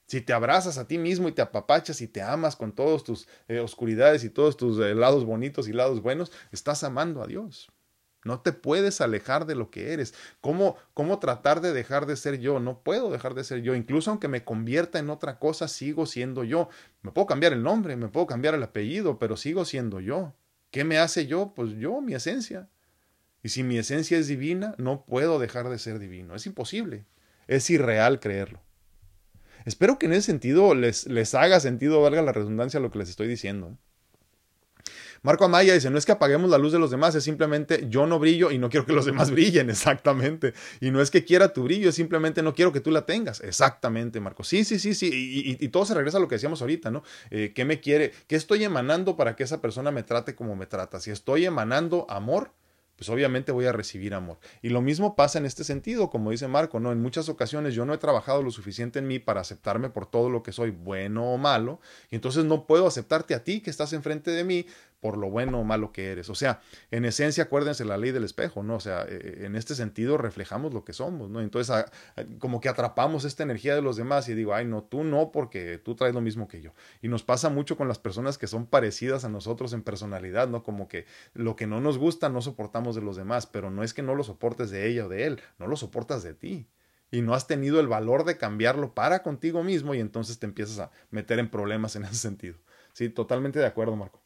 Si te abrazas a ti mismo y te apapachas y te amas con todas tus eh, oscuridades y todos tus eh, lados bonitos y lados buenos, estás amando a Dios. No te puedes alejar de lo que eres. ¿Cómo, ¿Cómo tratar de dejar de ser yo? No puedo dejar de ser yo. Incluso aunque me convierta en otra cosa, sigo siendo yo. Me puedo cambiar el nombre, me puedo cambiar el apellido, pero sigo siendo yo. ¿Qué me hace yo? Pues yo, mi esencia. Y si mi esencia es divina, no puedo dejar de ser divino. Es imposible. Es irreal creerlo. Espero que en ese sentido les, les haga sentido, valga la redundancia, lo que les estoy diciendo. Marco Amaya dice, no es que apaguemos la luz de los demás, es simplemente yo no brillo y no quiero que los demás brillen, exactamente. Y no es que quiera tu brillo, es simplemente no quiero que tú la tengas, exactamente, Marco. Sí, sí, sí, sí, y, todo se regresa a lo que decíamos ahorita, ¿no? Eh, ¿Qué me quiere? ¿Qué estoy emanando para que esa persona me trate como me trata? Si estoy emanando amor, pues obviamente voy a recibir amor. Y lo mismo pasa en este sentido, como dice Marco, ¿no? En muchas ocasiones yo no he trabajado lo suficiente en mí para aceptarme por todo lo que soy, bueno o malo, y entonces no puedo aceptarte a ti que estás enfrente de mí por lo bueno o malo que eres. O sea, en esencia, acuérdense la ley del espejo, ¿no? O sea, eh, en este sentido reflejamos lo que somos, ¿no? Entonces, como que atrapamos esta energía de los demás y digo, ay, no, tú no, porque tú traes lo mismo que yo. Y nos pasa mucho con las personas que son parecidas a nosotros en personalidad, ¿no? Como que lo que no nos gusta no soportamos de los demás, pero no es que no lo soportes de ella o de él, no lo soportas de ti y no has tenido el valor de cambiarlo para contigo mismo y entonces te empiezas a meter en problemas en ese sentido. Sí, totalmente de acuerdo, Marco.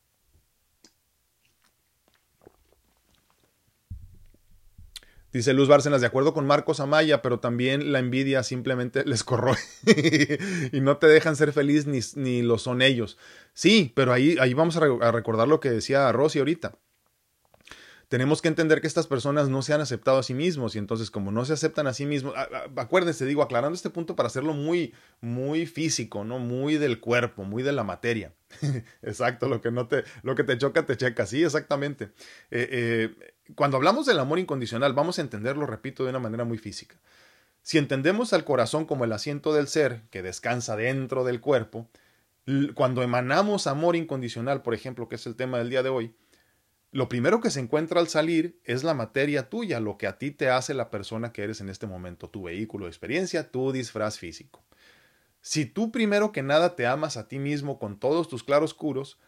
Dice Luz Bárcenas, de acuerdo con Marcos Amaya, pero también la envidia simplemente les corroe y no te dejan ser feliz ni, ni, lo son ellos. Sí, pero ahí, ahí vamos a, recordar lo que decía Rosy ahorita. Tenemos que entender que estas personas no se han aceptado a sí mismos y entonces como no se aceptan a sí mismos, acuérdense, digo, aclarando este punto para hacerlo muy, muy físico, ¿no? Muy del cuerpo, muy de la materia. Exacto, lo que no te, lo que te choca, te checa, sí, exactamente. Eh, eh, cuando hablamos del amor incondicional, vamos a entenderlo, repito, de una manera muy física. Si entendemos al corazón como el asiento del ser que descansa dentro del cuerpo, cuando emanamos amor incondicional, por ejemplo, que es el tema del día de hoy, lo primero que se encuentra al salir es la materia tuya, lo que a ti te hace la persona que eres en este momento, tu vehículo de experiencia, tu disfraz físico. Si tú primero que nada te amas a ti mismo con todos tus claroscuros,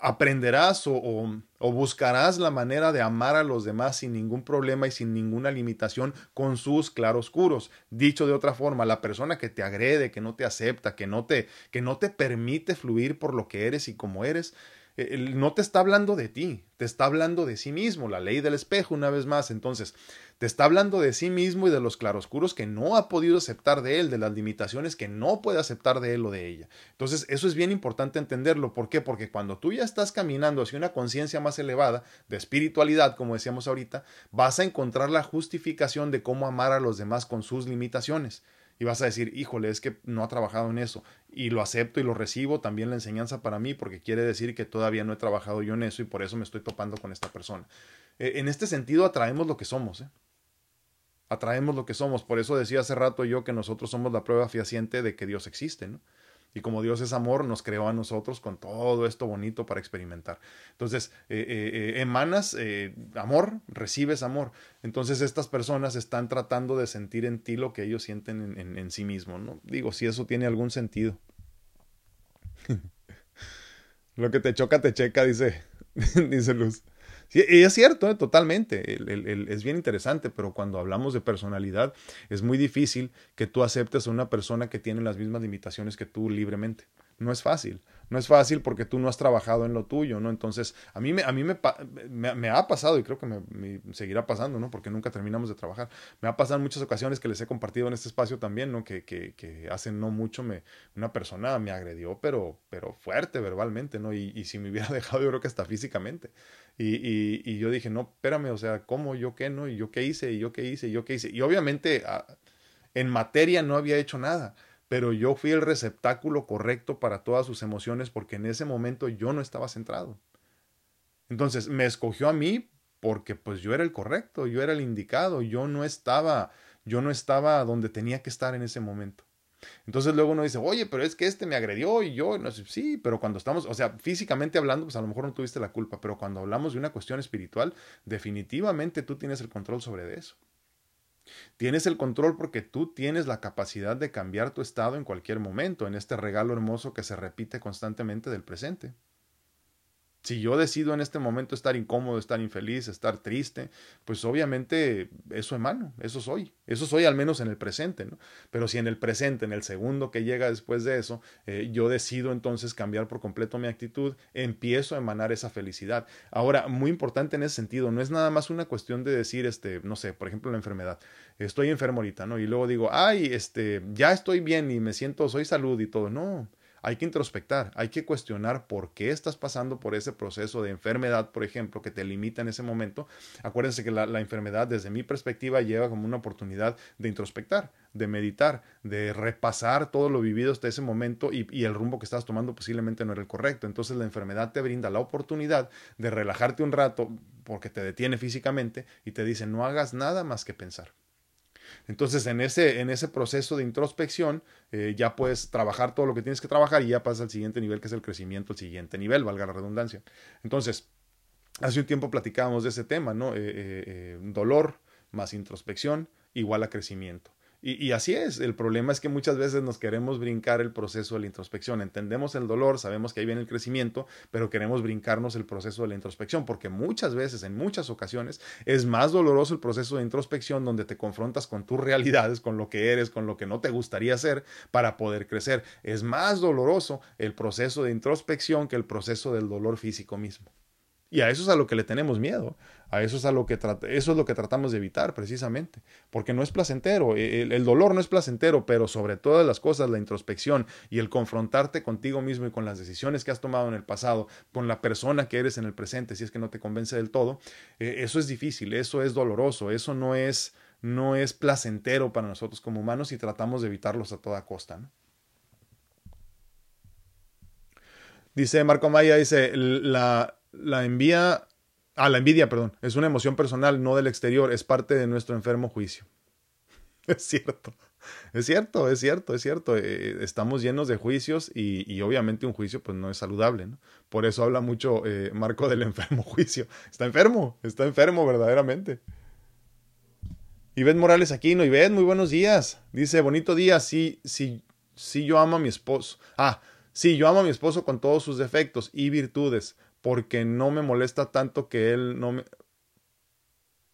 aprenderás o, buscarás la manera de amar a los demás sin ningún problema y sin ninguna limitación con sus claroscuros. Dicho de otra forma, la persona que te agrede, que no te acepta, que no te, que no te permite fluir por lo que eres y como eres, no te está hablando de ti, te está hablando de sí mismo, la ley del espejo una vez más. Entonces, te está hablando de sí mismo y de los claroscuros que no ha podido aceptar de él, de las limitaciones que no puede aceptar de él o de ella. Entonces, eso es bien importante entenderlo. ¿Por qué? Porque cuando tú ya estás caminando hacia una conciencia más elevada, de espiritualidad, como decíamos ahorita, vas a encontrar la justificación de cómo amar a los demás con sus limitaciones y vas a decir, híjole, es que no ha trabajado en eso. Y lo acepto y lo recibo, también la enseñanza para mí, porque quiere decir que todavía no he trabajado yo en eso y por eso me estoy topando con esta persona. Eh, en este sentido, atraemos lo que somos. ¿eh? Atraemos lo que somos. Por eso decía hace rato yo que nosotros somos la prueba fehaciente de que Dios existe. ¿no? Y como Dios es amor, nos creó a nosotros con todo esto bonito para experimentar. Entonces, eh, eh, eh, emanas amor, recibes amor. Entonces, estas personas están tratando de sentir en ti lo que ellos sienten en, en sí mismos. ¿no? Digo, si eso tiene algún sentido. lo que te choca, te checa, dice, dice Luz. Y es cierto, ¿eh? totalmente. es bien interesante, pero cuando hablamos de personalidad, es muy difícil que tú aceptes a una persona que tiene las mismas limitaciones que tú libremente. No es fácil. No es fácil porque tú no has trabajado en lo tuyo, ¿no? Entonces, a mí me, a mí me, ha pasado y creo que me, seguirá pasando, ¿no? Porque nunca terminamos de trabajar. Me ha pasado en muchas ocasiones que les he compartido en este espacio también, ¿no? Que, que, hace no mucho me, una persona me agredió, pero, pero fuerte verbalmente, ¿no? Y, si me hubiera dejado, yo creo que hasta físicamente. Y, y, y, yo dije, no, espérame, o sea, ¿cómo? ¿Yo qué? ¿No? ¿Y yo qué hice? ¿Y yo qué hice? ¿Y yo qué hice? Y obviamente ah, en materia no había hecho nada, pero yo fui el receptáculo correcto para todas sus emociones porque en ese momento yo no estaba centrado. Entonces me escogió a mí porque pues yo era el correcto, yo era el indicado, yo no estaba, yo no estaba donde tenía que estar en ese momento. Entonces luego uno dice, oye, pero es que este me agredió y yo, no sé, sí, pero cuando estamos, o sea, físicamente hablando, pues a lo mejor no tuviste la culpa, pero cuando hablamos de una cuestión espiritual, definitivamente tú tienes el control sobre eso. Tienes el control porque tú tienes la capacidad de cambiar tu estado en cualquier momento, en este regalo hermoso que se repite constantemente del presente. Si yo decido en este momento estar incómodo, estar infeliz, estar triste, pues obviamente eso emano, eso soy, eso soy al menos en el presente, ¿no? Pero si en el presente, en el segundo que llega después de eso, eh, yo decido entonces cambiar por completo mi actitud, empiezo a emanar esa felicidad. Ahora, muy importante en ese sentido, no es nada más una cuestión de decir, este, no sé, por ejemplo, la enfermedad, estoy enfermo ahorita, ¿no? Y luego digo, ay, este, ya estoy bien y me siento, soy salud y todo, no hay que introspectar, hay que cuestionar por qué estás pasando por ese proceso de enfermedad, por ejemplo, que te limita en ese momento. Acuérdense que la, enfermedad, desde mi perspectiva, lleva como una oportunidad de introspectar, de meditar, de repasar todo lo vivido hasta ese momento y, y, el rumbo que estás tomando posiblemente no era el correcto. Entonces la enfermedad te brinda la oportunidad de relajarte un rato porque te detiene físicamente y te dice no hagas nada más que pensar. Entonces, en ese, en ese proceso de introspección, eh, ya puedes trabajar todo lo que tienes que trabajar y ya pasas al siguiente nivel, que es el crecimiento, el siguiente nivel, valga la redundancia. Entonces, hace un tiempo platicábamos de ese tema, ¿no? Eh, eh, dolor más introspección igual a crecimiento. Y, así es, el problema es que muchas veces nos queremos brincar el proceso de la introspección. Entendemos el dolor, sabemos que ahí viene el crecimiento, pero queremos brincarnos el proceso de la introspección, porque muchas veces, en muchas ocasiones, es más doloroso el proceso de introspección donde te confrontas con tus realidades, con lo que eres, con lo que no te gustaría ser para poder crecer. Es más doloroso el proceso de introspección que el proceso del dolor físico mismo. Y a eso es a lo que le tenemos miedo. A eso es a lo que eso es lo que tratamos de evitar precisamente, porque no es placentero, e, el, dolor no es placentero, pero sobre todas las cosas la introspección y el confrontarte contigo mismo y con las decisiones que has tomado en el pasado, con la persona que eres en el presente, si es que no te convence del todo, eh, eso es difícil, eso es doloroso, eso no es no es placentero para nosotros como humanos y tratamos de evitarlos a toda costa. Dice Marco Maya, dice, la, la envía Ah, la envidia, perdón. Es una emoción personal, no del exterior. Es parte de nuestro enfermo juicio. Es cierto. Es cierto, es cierto, es cierto. Eh, estamos llenos de juicios y, y, obviamente un juicio pues no es saludable. Por eso habla mucho eh, Marco del enfermo juicio. Está enfermo, está enfermo verdaderamente. Ivette Morales Aquino. Ivette, muy buenos días. Dice, bonito día. Sí, sí, sí, yo amo a mi esposo. Ah, sí, yo amo a mi esposo con todos sus defectos y virtudes porque no me molesta tanto que él no me...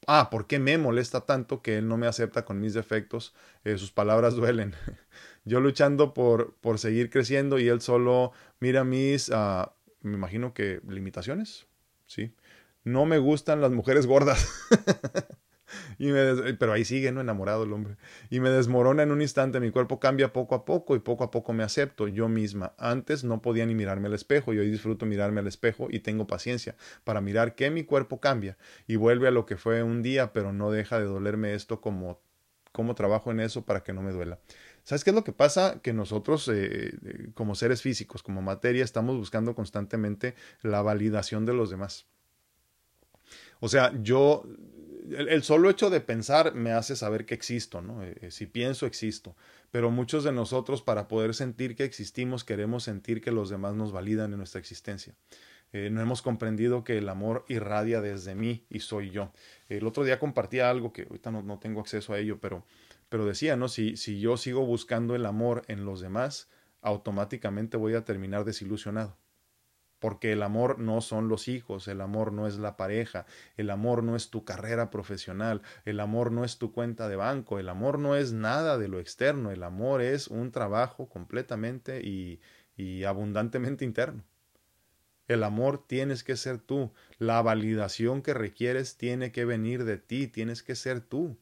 Ah, ¿por qué me molesta tanto que él no me acepta con mis defectos? Eh, sus palabras duelen. Yo luchando por, por seguir creciendo y él solo mira mis, uh, me imagino que limitaciones, ¿sí? No me gustan las mujeres gordas. Y me pero ahí sigue, ¿no? Enamorado el hombre. Y me desmorona en un instante, mi cuerpo cambia poco a poco y poco a poco me acepto yo misma. Antes no podía ni mirarme al espejo y hoy disfruto mirarme al espejo y tengo paciencia para mirar que mi cuerpo cambia y vuelve a lo que fue un día, pero no deja de dolerme esto como, como trabajo en eso para que no me duela. ¿Sabes qué es lo que pasa? Que nosotros, eh, eh, como seres físicos, como materia, estamos buscando constantemente la validación de los demás. O sea, yo el, solo hecho de pensar me hace saber que existo, ¿no? Eh, eh, si pienso, existo. Pero muchos de nosotros, para poder sentir que existimos, queremos sentir que los demás nos validan en nuestra existencia. Eh, no hemos comprendido que el amor irradia desde mí y soy yo. El otro día compartía algo que ahorita no, no tengo acceso a ello, pero, pero decía, ¿no? Si, si yo sigo buscando el amor en los demás, automáticamente voy a terminar desilusionado porque el amor no son los hijos, el amor no es la pareja, el amor no es tu carrera profesional, el amor no es tu cuenta de banco, el amor no es nada de lo externo, el amor es un trabajo completamente y, y abundantemente interno. El amor tienes que ser tú, la validación que requieres tiene que venir de ti, tienes que ser tú.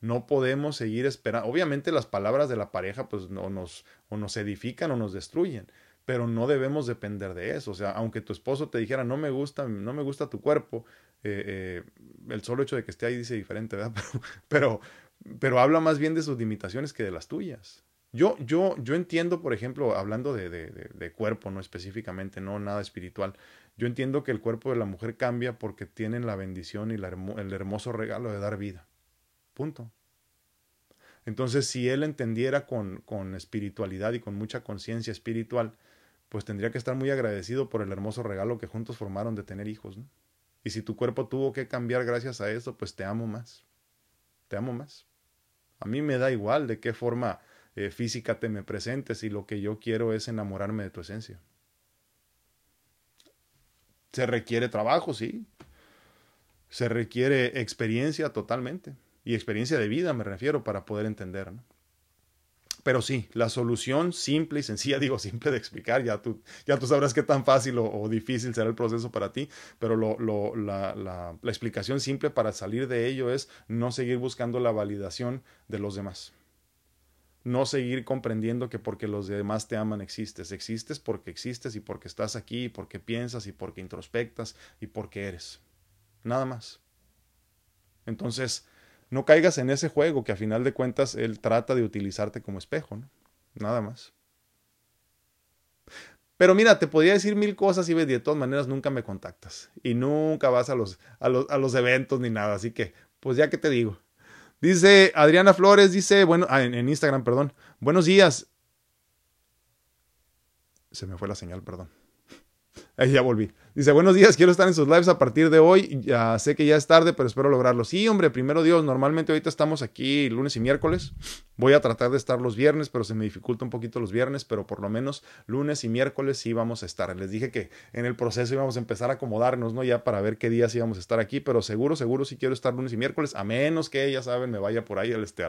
No podemos seguir esperando. Obviamente las palabras de la pareja pues no nos o nos edifican o nos destruyen, pero no debemos depender de eso. O sea, aunque tu esposo te dijera, no me gusta, no me gusta tu cuerpo, eh, eh, el solo hecho de que esté ahí dice diferente, ¿verdad? Pero, pero, habla más bien de sus limitaciones que de las tuyas. Yo, yo, yo entiendo, por ejemplo, hablando de, cuerpo, no específicamente, no nada espiritual, yo entiendo que el cuerpo de la mujer cambia porque tienen la bendición y el hermoso regalo de dar vida. Punto. Entonces, si él entendiera con, con espiritualidad y con mucha conciencia espiritual, pues tendría que estar muy agradecido por el hermoso regalo que juntos formaron de tener hijos. ¿no? Y si tu cuerpo tuvo que cambiar gracias a eso, pues te amo más. Te amo más. A mí me da igual de qué forma eh, física te me presentes y lo que yo quiero es enamorarme de tu esencia. Se requiere trabajo, sí. Se requiere experiencia totalmente. Y experiencia de vida me refiero para poder entender. ¿no? Pero sí, la solución simple y sencilla, digo simple de explicar, ya tú, ya tú sabrás qué tan fácil o, difícil será el proceso para ti, pero lo, lo, la, la, la explicación simple para salir de ello es no seguir buscando la validación de los demás. no seguir comprendiendo que porque los demás te aman existes. Existes porque existes y porque estás aquí, y porque piensas y porque introspectas y porque eres. Nada más. Entonces, no caigas en ese juego que a final de cuentas él trata de utilizarte como espejo, ¿no? Nada más. Pero mira, te podría decir mil cosas y de todas maneras nunca me contactas. Y nunca vas a los, a los, a los eventos ni nada. Así que, pues ya que te digo. Dice Adriana Flores, dice, bueno, ah, en, Instagram, perdón. Buenos días. Se me fue la señal, perdón. Ahí ya volví. Dice, buenos días, quiero estar en sus lives a partir de hoy. Ya sé que ya es tarde, pero espero lograrlo. Sí, hombre, primero Dios, normalmente ahorita estamos aquí lunes y miércoles. Voy a tratar de estar los viernes, pero se me dificulta un poquito los viernes, pero por lo menos lunes y miércoles sí vamos a estar. Les dije que en el proceso íbamos a empezar a acomodarnos, ¿no? Ya para ver qué días íbamos a estar aquí, pero seguro, seguro sí quiero estar lunes y miércoles, a menos que, ya saben, me vaya por ahí al, este,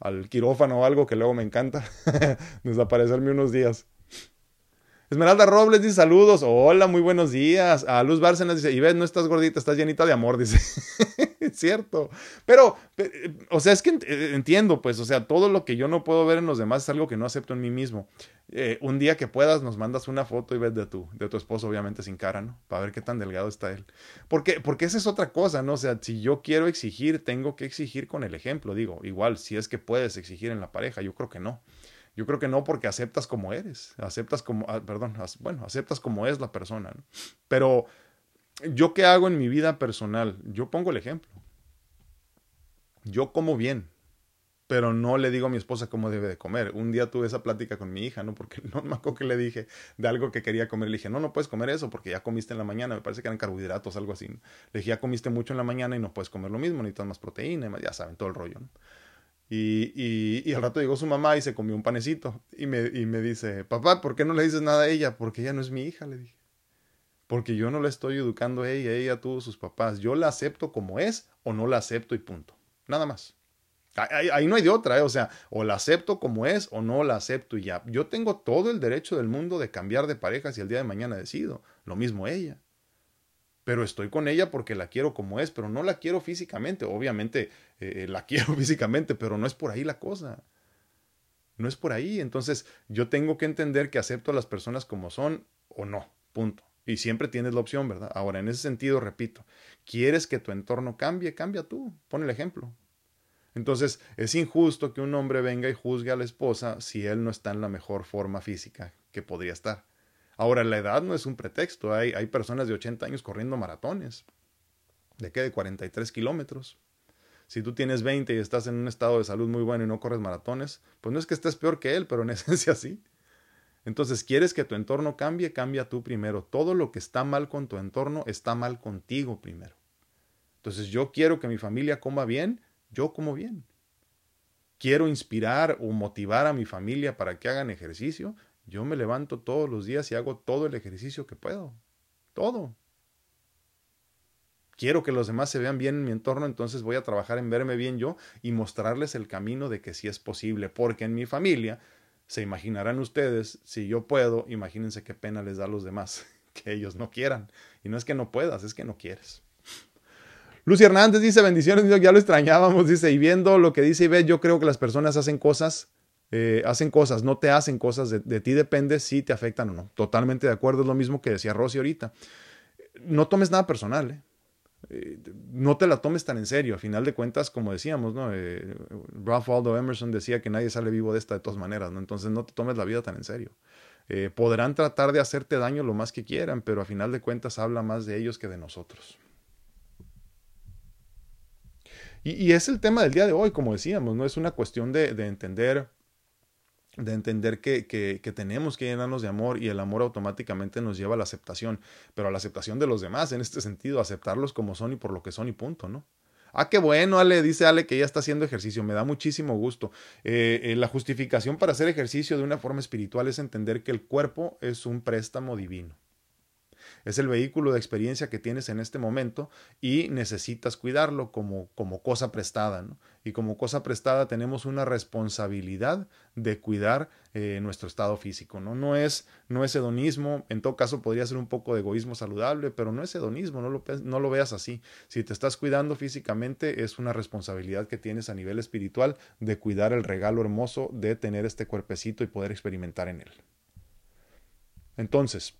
al, quirófano o algo que luego me encanta desaparecerme unos días. Esmeralda Robles dice saludos. Hola, muy buenos días. A Luz Bárcenas dice, y ves, no estás gordita, estás llenita de amor, dice. es cierto. Pero, o sea, es que eh, entiendo, pues, o sea, todo lo que yo no puedo ver en los demás es algo que no acepto en mí mismo. Eh, un día que puedas, nos mandas una foto y ves de tu, de tu esposo, obviamente sin cara, ¿no? Para ver qué tan delgado está él. Porque, porque esa es otra cosa, ¿no? O sea, si yo quiero exigir, tengo que exigir con el ejemplo. Digo, igual, si es que puedes exigir en la pareja, yo creo que no. Yo creo que no porque aceptas como eres, aceptas como, ah, perdón, bueno, aceptas como es la persona. Pero yo qué hago en mi vida personal, yo pongo el ejemplo. Yo como bien, pero no le digo a mi esposa cómo debe de comer. Un día tuve esa plática con mi hija, ¿no? Porque no me acuerdo que le dije de algo que quería comer. Le dije, no, no puedes comer eso porque ya comiste en la mañana. Me parece que eran carbohidratos, algo así. Le dije, ya comiste mucho en la mañana y no puedes comer lo mismo, necesitas más proteína, ya saben, todo el rollo, ¿no? Y, y, al rato llegó su mamá y se comió un panecito. Y me, y me dice, papá, ¿por qué no le dices nada a ella? Porque ella no es mi hija, le dije. Porque yo no la estoy educando a ella, ella tuvo sus papás. Yo la acepto como es o no la acepto y punto. Nada más. Ahí, ahí, no hay de otra, ¿eh? o sea, o la acepto como es o no la acepto y ya. Yo tengo todo el derecho del mundo de cambiar de pareja si el día de mañana decido. Lo mismo ella pero estoy con ella porque la quiero como es, pero no la quiero físicamente. Obviamente eh, la quiero físicamente, pero no es por ahí la cosa. No es por ahí. Entonces yo tengo que entender que acepto a las personas como son o no. Punto. Y siempre tienes la opción, ¿verdad? Ahora, en ese sentido, repito, ¿quieres que tu entorno cambie? Cambia tú. Pon el ejemplo. Entonces, es injusto que un hombre venga y juzgue a la esposa si él no está en la mejor forma física que podría estar. Ahora, la edad no es un pretexto. Hay, hay personas de 80 años corriendo maratones. ¿De qué? De 43 kilómetros. Si tú tienes 20 y estás en un estado de salud muy bueno y no corres maratones, pues no es que estés peor que él, pero en esencia sí. Entonces, ¿quieres que tu entorno cambie? Cambia tú primero. Todo lo que está mal con tu entorno está mal contigo primero. Entonces, yo quiero que mi familia coma bien, yo como bien. Quiero inspirar o motivar a mi familia para que hagan ejercicio, yo me levanto todos los días y hago todo el ejercicio que puedo. Todo. Quiero que los demás se vean bien en mi entorno, entonces voy a trabajar en verme bien yo y mostrarles el camino de que sí es posible, porque en mi familia se imaginarán ustedes, si yo puedo, imagínense qué pena les da a los demás que ellos no quieran. Y no es que no puedas, es que no quieres. Lucy Hernández dice bendiciones, ya lo extrañábamos, dice, y viendo lo que dice y ve, yo creo que las personas hacen cosas eh, hacen cosas, no te hacen cosas, de, ti depende si te afectan o no. Totalmente de acuerdo, es lo mismo que decía Rosy ahorita. No tomes nada personal, ¿eh? Eh, no te la tomes tan en serio. A final de cuentas, como decíamos, ¿no? Ralph Waldo Emerson decía que nadie sale vivo de esta de todas maneras, ¿no? Entonces no te tomes la vida tan en serio. podrán tratar de hacerte daño lo más que quieran, pero a final de cuentas habla más de ellos que de nosotros. Y, es el tema del día de hoy, como decíamos, ¿no? Es una cuestión de, de entender de entender que, que, tenemos que llenarnos de amor y el amor automáticamente nos lleva a la aceptación, pero a la aceptación de los demás, en este sentido, aceptarlos como son y por lo que son y punto, ¿no? Ah, qué bueno, Ale, dice Ale que ya está haciendo ejercicio, me da muchísimo gusto. Eh, eh, la justificación para hacer ejercicio de una forma espiritual es entender que el cuerpo es un préstamo divino. Es el vehículo de experiencia que tienes en este momento y necesitas cuidarlo como, como cosa prestada. Y como cosa prestada tenemos una responsabilidad de cuidar eh, nuestro estado físico. ¿no? No, es, no es hedonismo, en todo caso podría ser un poco de egoísmo saludable, pero no es hedonismo, no lo, no lo veas así. Si te estás cuidando físicamente, es una responsabilidad que tienes a nivel espiritual de cuidar el regalo hermoso de tener este cuerpecito y poder experimentar en él. Entonces,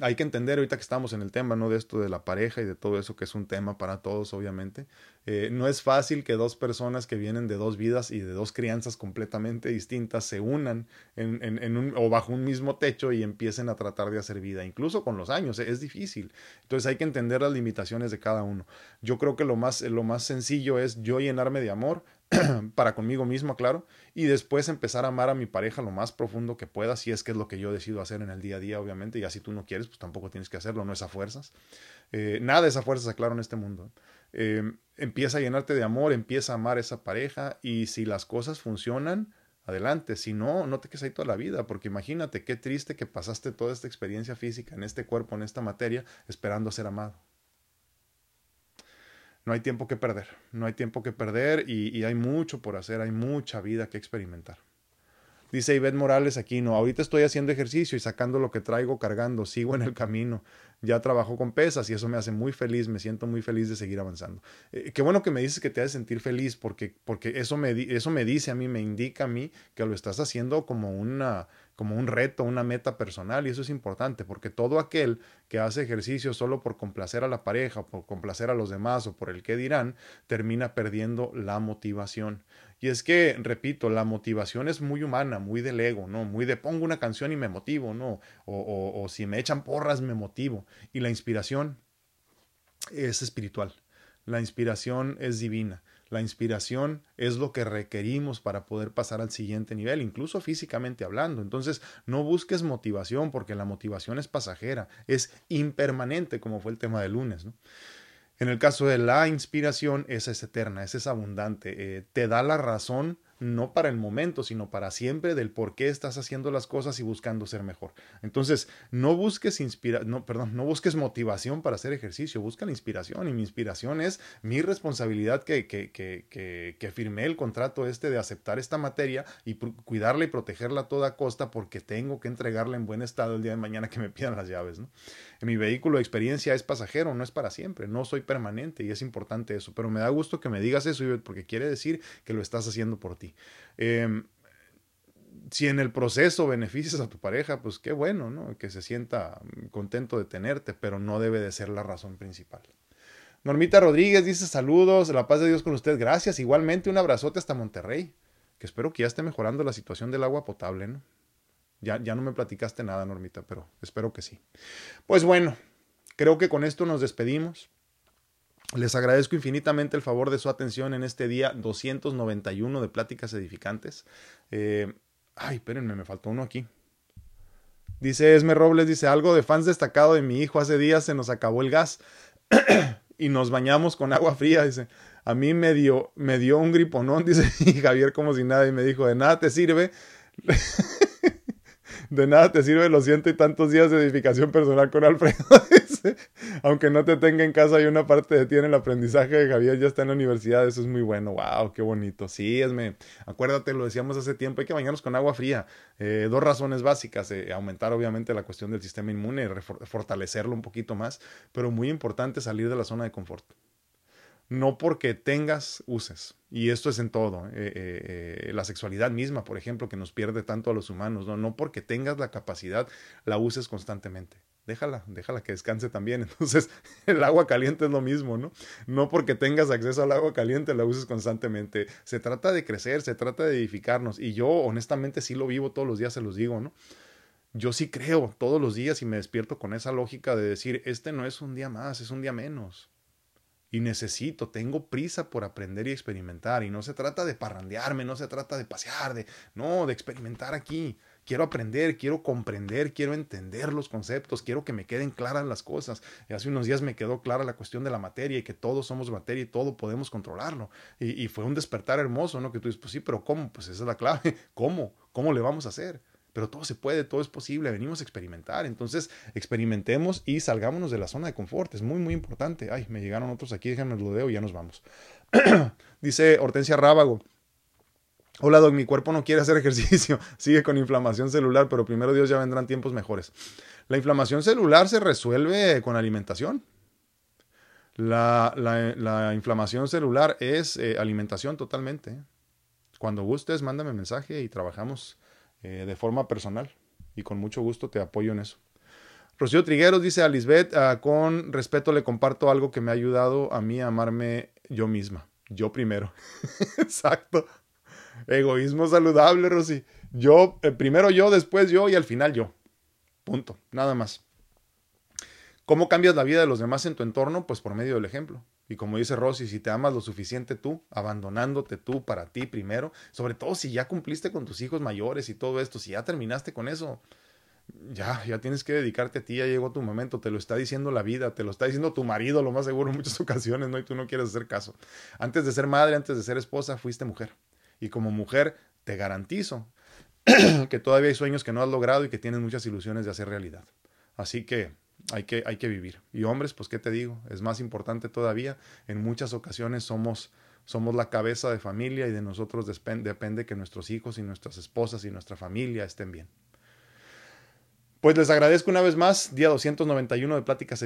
hay que entender ahorita que estamos en el tema, ¿no? De esto de la pareja y de todo eso, que es un tema para todos, obviamente. Eh, no es fácil que dos personas que vienen de dos vidas y de dos crianzas completamente distintas se unan en, un, o bajo un mismo techo y empiecen a tratar de hacer vida, incluso con los años, es difícil. Entonces hay que entender las limitaciones de cada uno. Yo creo que lo más, lo más sencillo es yo llenarme de amor, para conmigo mismo, claro, y después empezar a amar a mi pareja lo más profundo que pueda, si es que es lo que yo decido hacer en el día a día, obviamente, y así tú no quieres, pues tampoco tienes que hacerlo, no es a fuerzas. Eh, nada es a fuerzas, claro, en este mundo. Eh, empieza a llenarte de amor, empieza a amar a esa pareja, y si las cosas funcionan, adelante. Si no, no te quedes ahí toda la vida, porque imagínate qué triste que pasaste toda esta experiencia física en este cuerpo, en esta materia, esperando ser amado no hay tiempo que perder, no hay tiempo que perder y, hay mucho por hacer, hay mucha vida que experimentar. Dice Ivette Morales aquí, no, ahorita estoy haciendo ejercicio y sacando lo que traigo cargando, sigo en el camino, ya trabajo con pesas y eso me hace muy feliz, me siento muy feliz de seguir avanzando. Eh, qué bueno que me dices que te hace sentir feliz porque, porque eso, me, eso me dice a mí, me indica a mí que lo estás haciendo como una, como un reto, una meta personal y eso es importante porque todo aquel que hace ejercicio solo por complacer a la pareja, por complacer a los demás o por el que dirán, termina perdiendo la motivación. Y es que, repito, la motivación es muy humana, muy del ego, ¿no? Muy de pongo una canción y me motivo, ¿no? O, o, o si me echan porras me motivo. Y la inspiración es espiritual. La inspiración es divina. La inspiración es lo que requerimos para poder pasar al siguiente nivel, incluso físicamente hablando. Entonces, no busques motivación porque la motivación es pasajera, es impermanente, como fue el tema del lunes. En el caso de la inspiración, esa es eterna, esa es abundante, eh, te da la razón no para el momento, sino para siempre del por qué estás haciendo las cosas y buscando ser mejor. Entonces, no busques inspira no, perdón, no busques motivación para hacer ejercicio, busca la inspiración y mi inspiración es mi responsabilidad que, que, que, que, firmé el contrato este de aceptar esta materia y cuidarla y protegerla a toda costa porque tengo que entregarla en buen estado el día de mañana que me pidan las llaves. ¿no? Mi vehículo de experiencia es pasajero, no es para siempre, no soy permanente y es importante eso, pero me da gusto que me digas eso porque quiere decir que lo estás haciendo por ti. Em, si en el proceso beneficias a tu pareja, pues qué bueno, ¿no? Que se sienta contento de tenerte, pero no debe de ser la razón principal. Normita Rodríguez dice saludos, la paz de Dios con usted, gracias. Igualmente un abrazote hasta Monterrey, que espero que ya esté mejorando la situación del agua potable, ¿no? Ya, ya no me platicaste nada, Normita, pero espero que sí. Pues bueno, creo que con esto nos despedimos. Les agradezco infinitamente el favor de su atención en este día 291 de Pláticas Edificantes. Eh, ay, espérenme, me faltó uno aquí. Dice Esme Robles, dice algo de fans destacado de mi hijo. Hace días se nos acabó el gas y nos bañamos con agua fría. Dice, a mí me dio, me dio un griponón, dice, y Javier como si nada, y me dijo, de nada te sirve. de nada te sirve los ciento y tantos días de edificación personal con Alfredo. Aunque no te tenga en casa, hay una parte de ti en el aprendizaje de Javier, ya está en la universidad, eso es muy bueno. Wow, qué bonito. Sí, esme, acuérdate, lo decíamos hace tiempo, hay que bañarnos con agua fría. Eh, dos razones básicas, eh, aumentar obviamente la cuestión del sistema inmune, fortalecerlo un poquito más, pero muy importante salir de la zona de confort no porque tengas, uses. Y esto es en todo. Eh, eh, eh, la sexualidad misma, por ejemplo, que nos pierde tanto a los humanos, ¿no? no porque tengas la capacidad, la uses constantemente. Déjala, déjala que descanse también. Entonces, el agua caliente es lo mismo, ¿no? No porque tengas acceso al agua caliente la uses constantemente. Se trata de crecer, se trata de edificarnos. Y yo, honestamente, sí lo vivo todos los días, se los digo, ¿no? Yo sí creo todos los días y me despierto con esa lógica de decir, este no es un día más, es un día menos y necesito, tengo prisa por aprender y experimentar. Y no se trata de parrandearme, no se trata de pasear, de no, de experimentar aquí. Quiero aprender, quiero comprender, quiero entender los conceptos, quiero que me queden claras las cosas. Y hace unos días me quedó clara la cuestión de la materia y que todos somos materia y todo podemos controlarlo. Y, y fue un despertar hermoso, ¿no? Que tú dices, pues sí, pero ¿cómo? Pues esa es la clave. ¿Cómo? ¿Cómo le vamos a hacer? Pero todo se puede, todo es posible, venimos a experimentar, entonces experimentemos y salgámonos de la zona de confort, es muy, muy importante. Ay, me llegaron otros aquí, déjenme lo leo y ya nos vamos. Dice Hortensia Rábago. Hola, Doc, mi cuerpo no quiere hacer ejercicio, sigue con inflamación celular, pero primero Dios ya vendrán tiempos mejores. La inflamación celular se resuelve con alimentación. La, la, inflamación celular es eh, alimentación totalmente. Cuando gustes, mándame mensaje y trabajamos eh, de forma personal. Y con mucho gusto te apoyo en eso. Rocío Trigueros dice a Lisbeth, ah, con respeto le comparto algo que me ha ayudado a mí a amarme yo misma. Yo primero. Exacto. Egoísmo saludable, Rosy. Yo, eh, primero yo, después yo y al final yo. Punto. Nada más. ¿Cómo cambias la vida de los demás en tu entorno? Pues por medio del ejemplo. Y como dice Rosy, si te amas lo suficiente tú, abandonándote tú para ti primero, sobre todo si ya cumpliste con tus hijos mayores y todo esto, si ya terminaste con eso, ya, ya tienes que dedicarte a ti, ya llegó tu momento, te lo está diciendo la vida, te lo está diciendo tu marido, lo más seguro en muchas ocasiones, ¿no? Y tú no quieres hacer caso. Antes de ser madre, antes de ser esposa, fuiste mujer. Y como mujer, te garantizo que todavía hay sueños que no has logrado y que tienes muchas ilusiones de hacer realidad. Así que hay que, hay que vivir. Y hombres, pues, ¿qué te digo? Es más importante todavía. En muchas ocasiones somos, somos la cabeza de familia y de nosotros depende que nuestros hijos y nuestras esposas y nuestra familia estén bien. Pues les agradezco una vez más, día 291 de Pláticas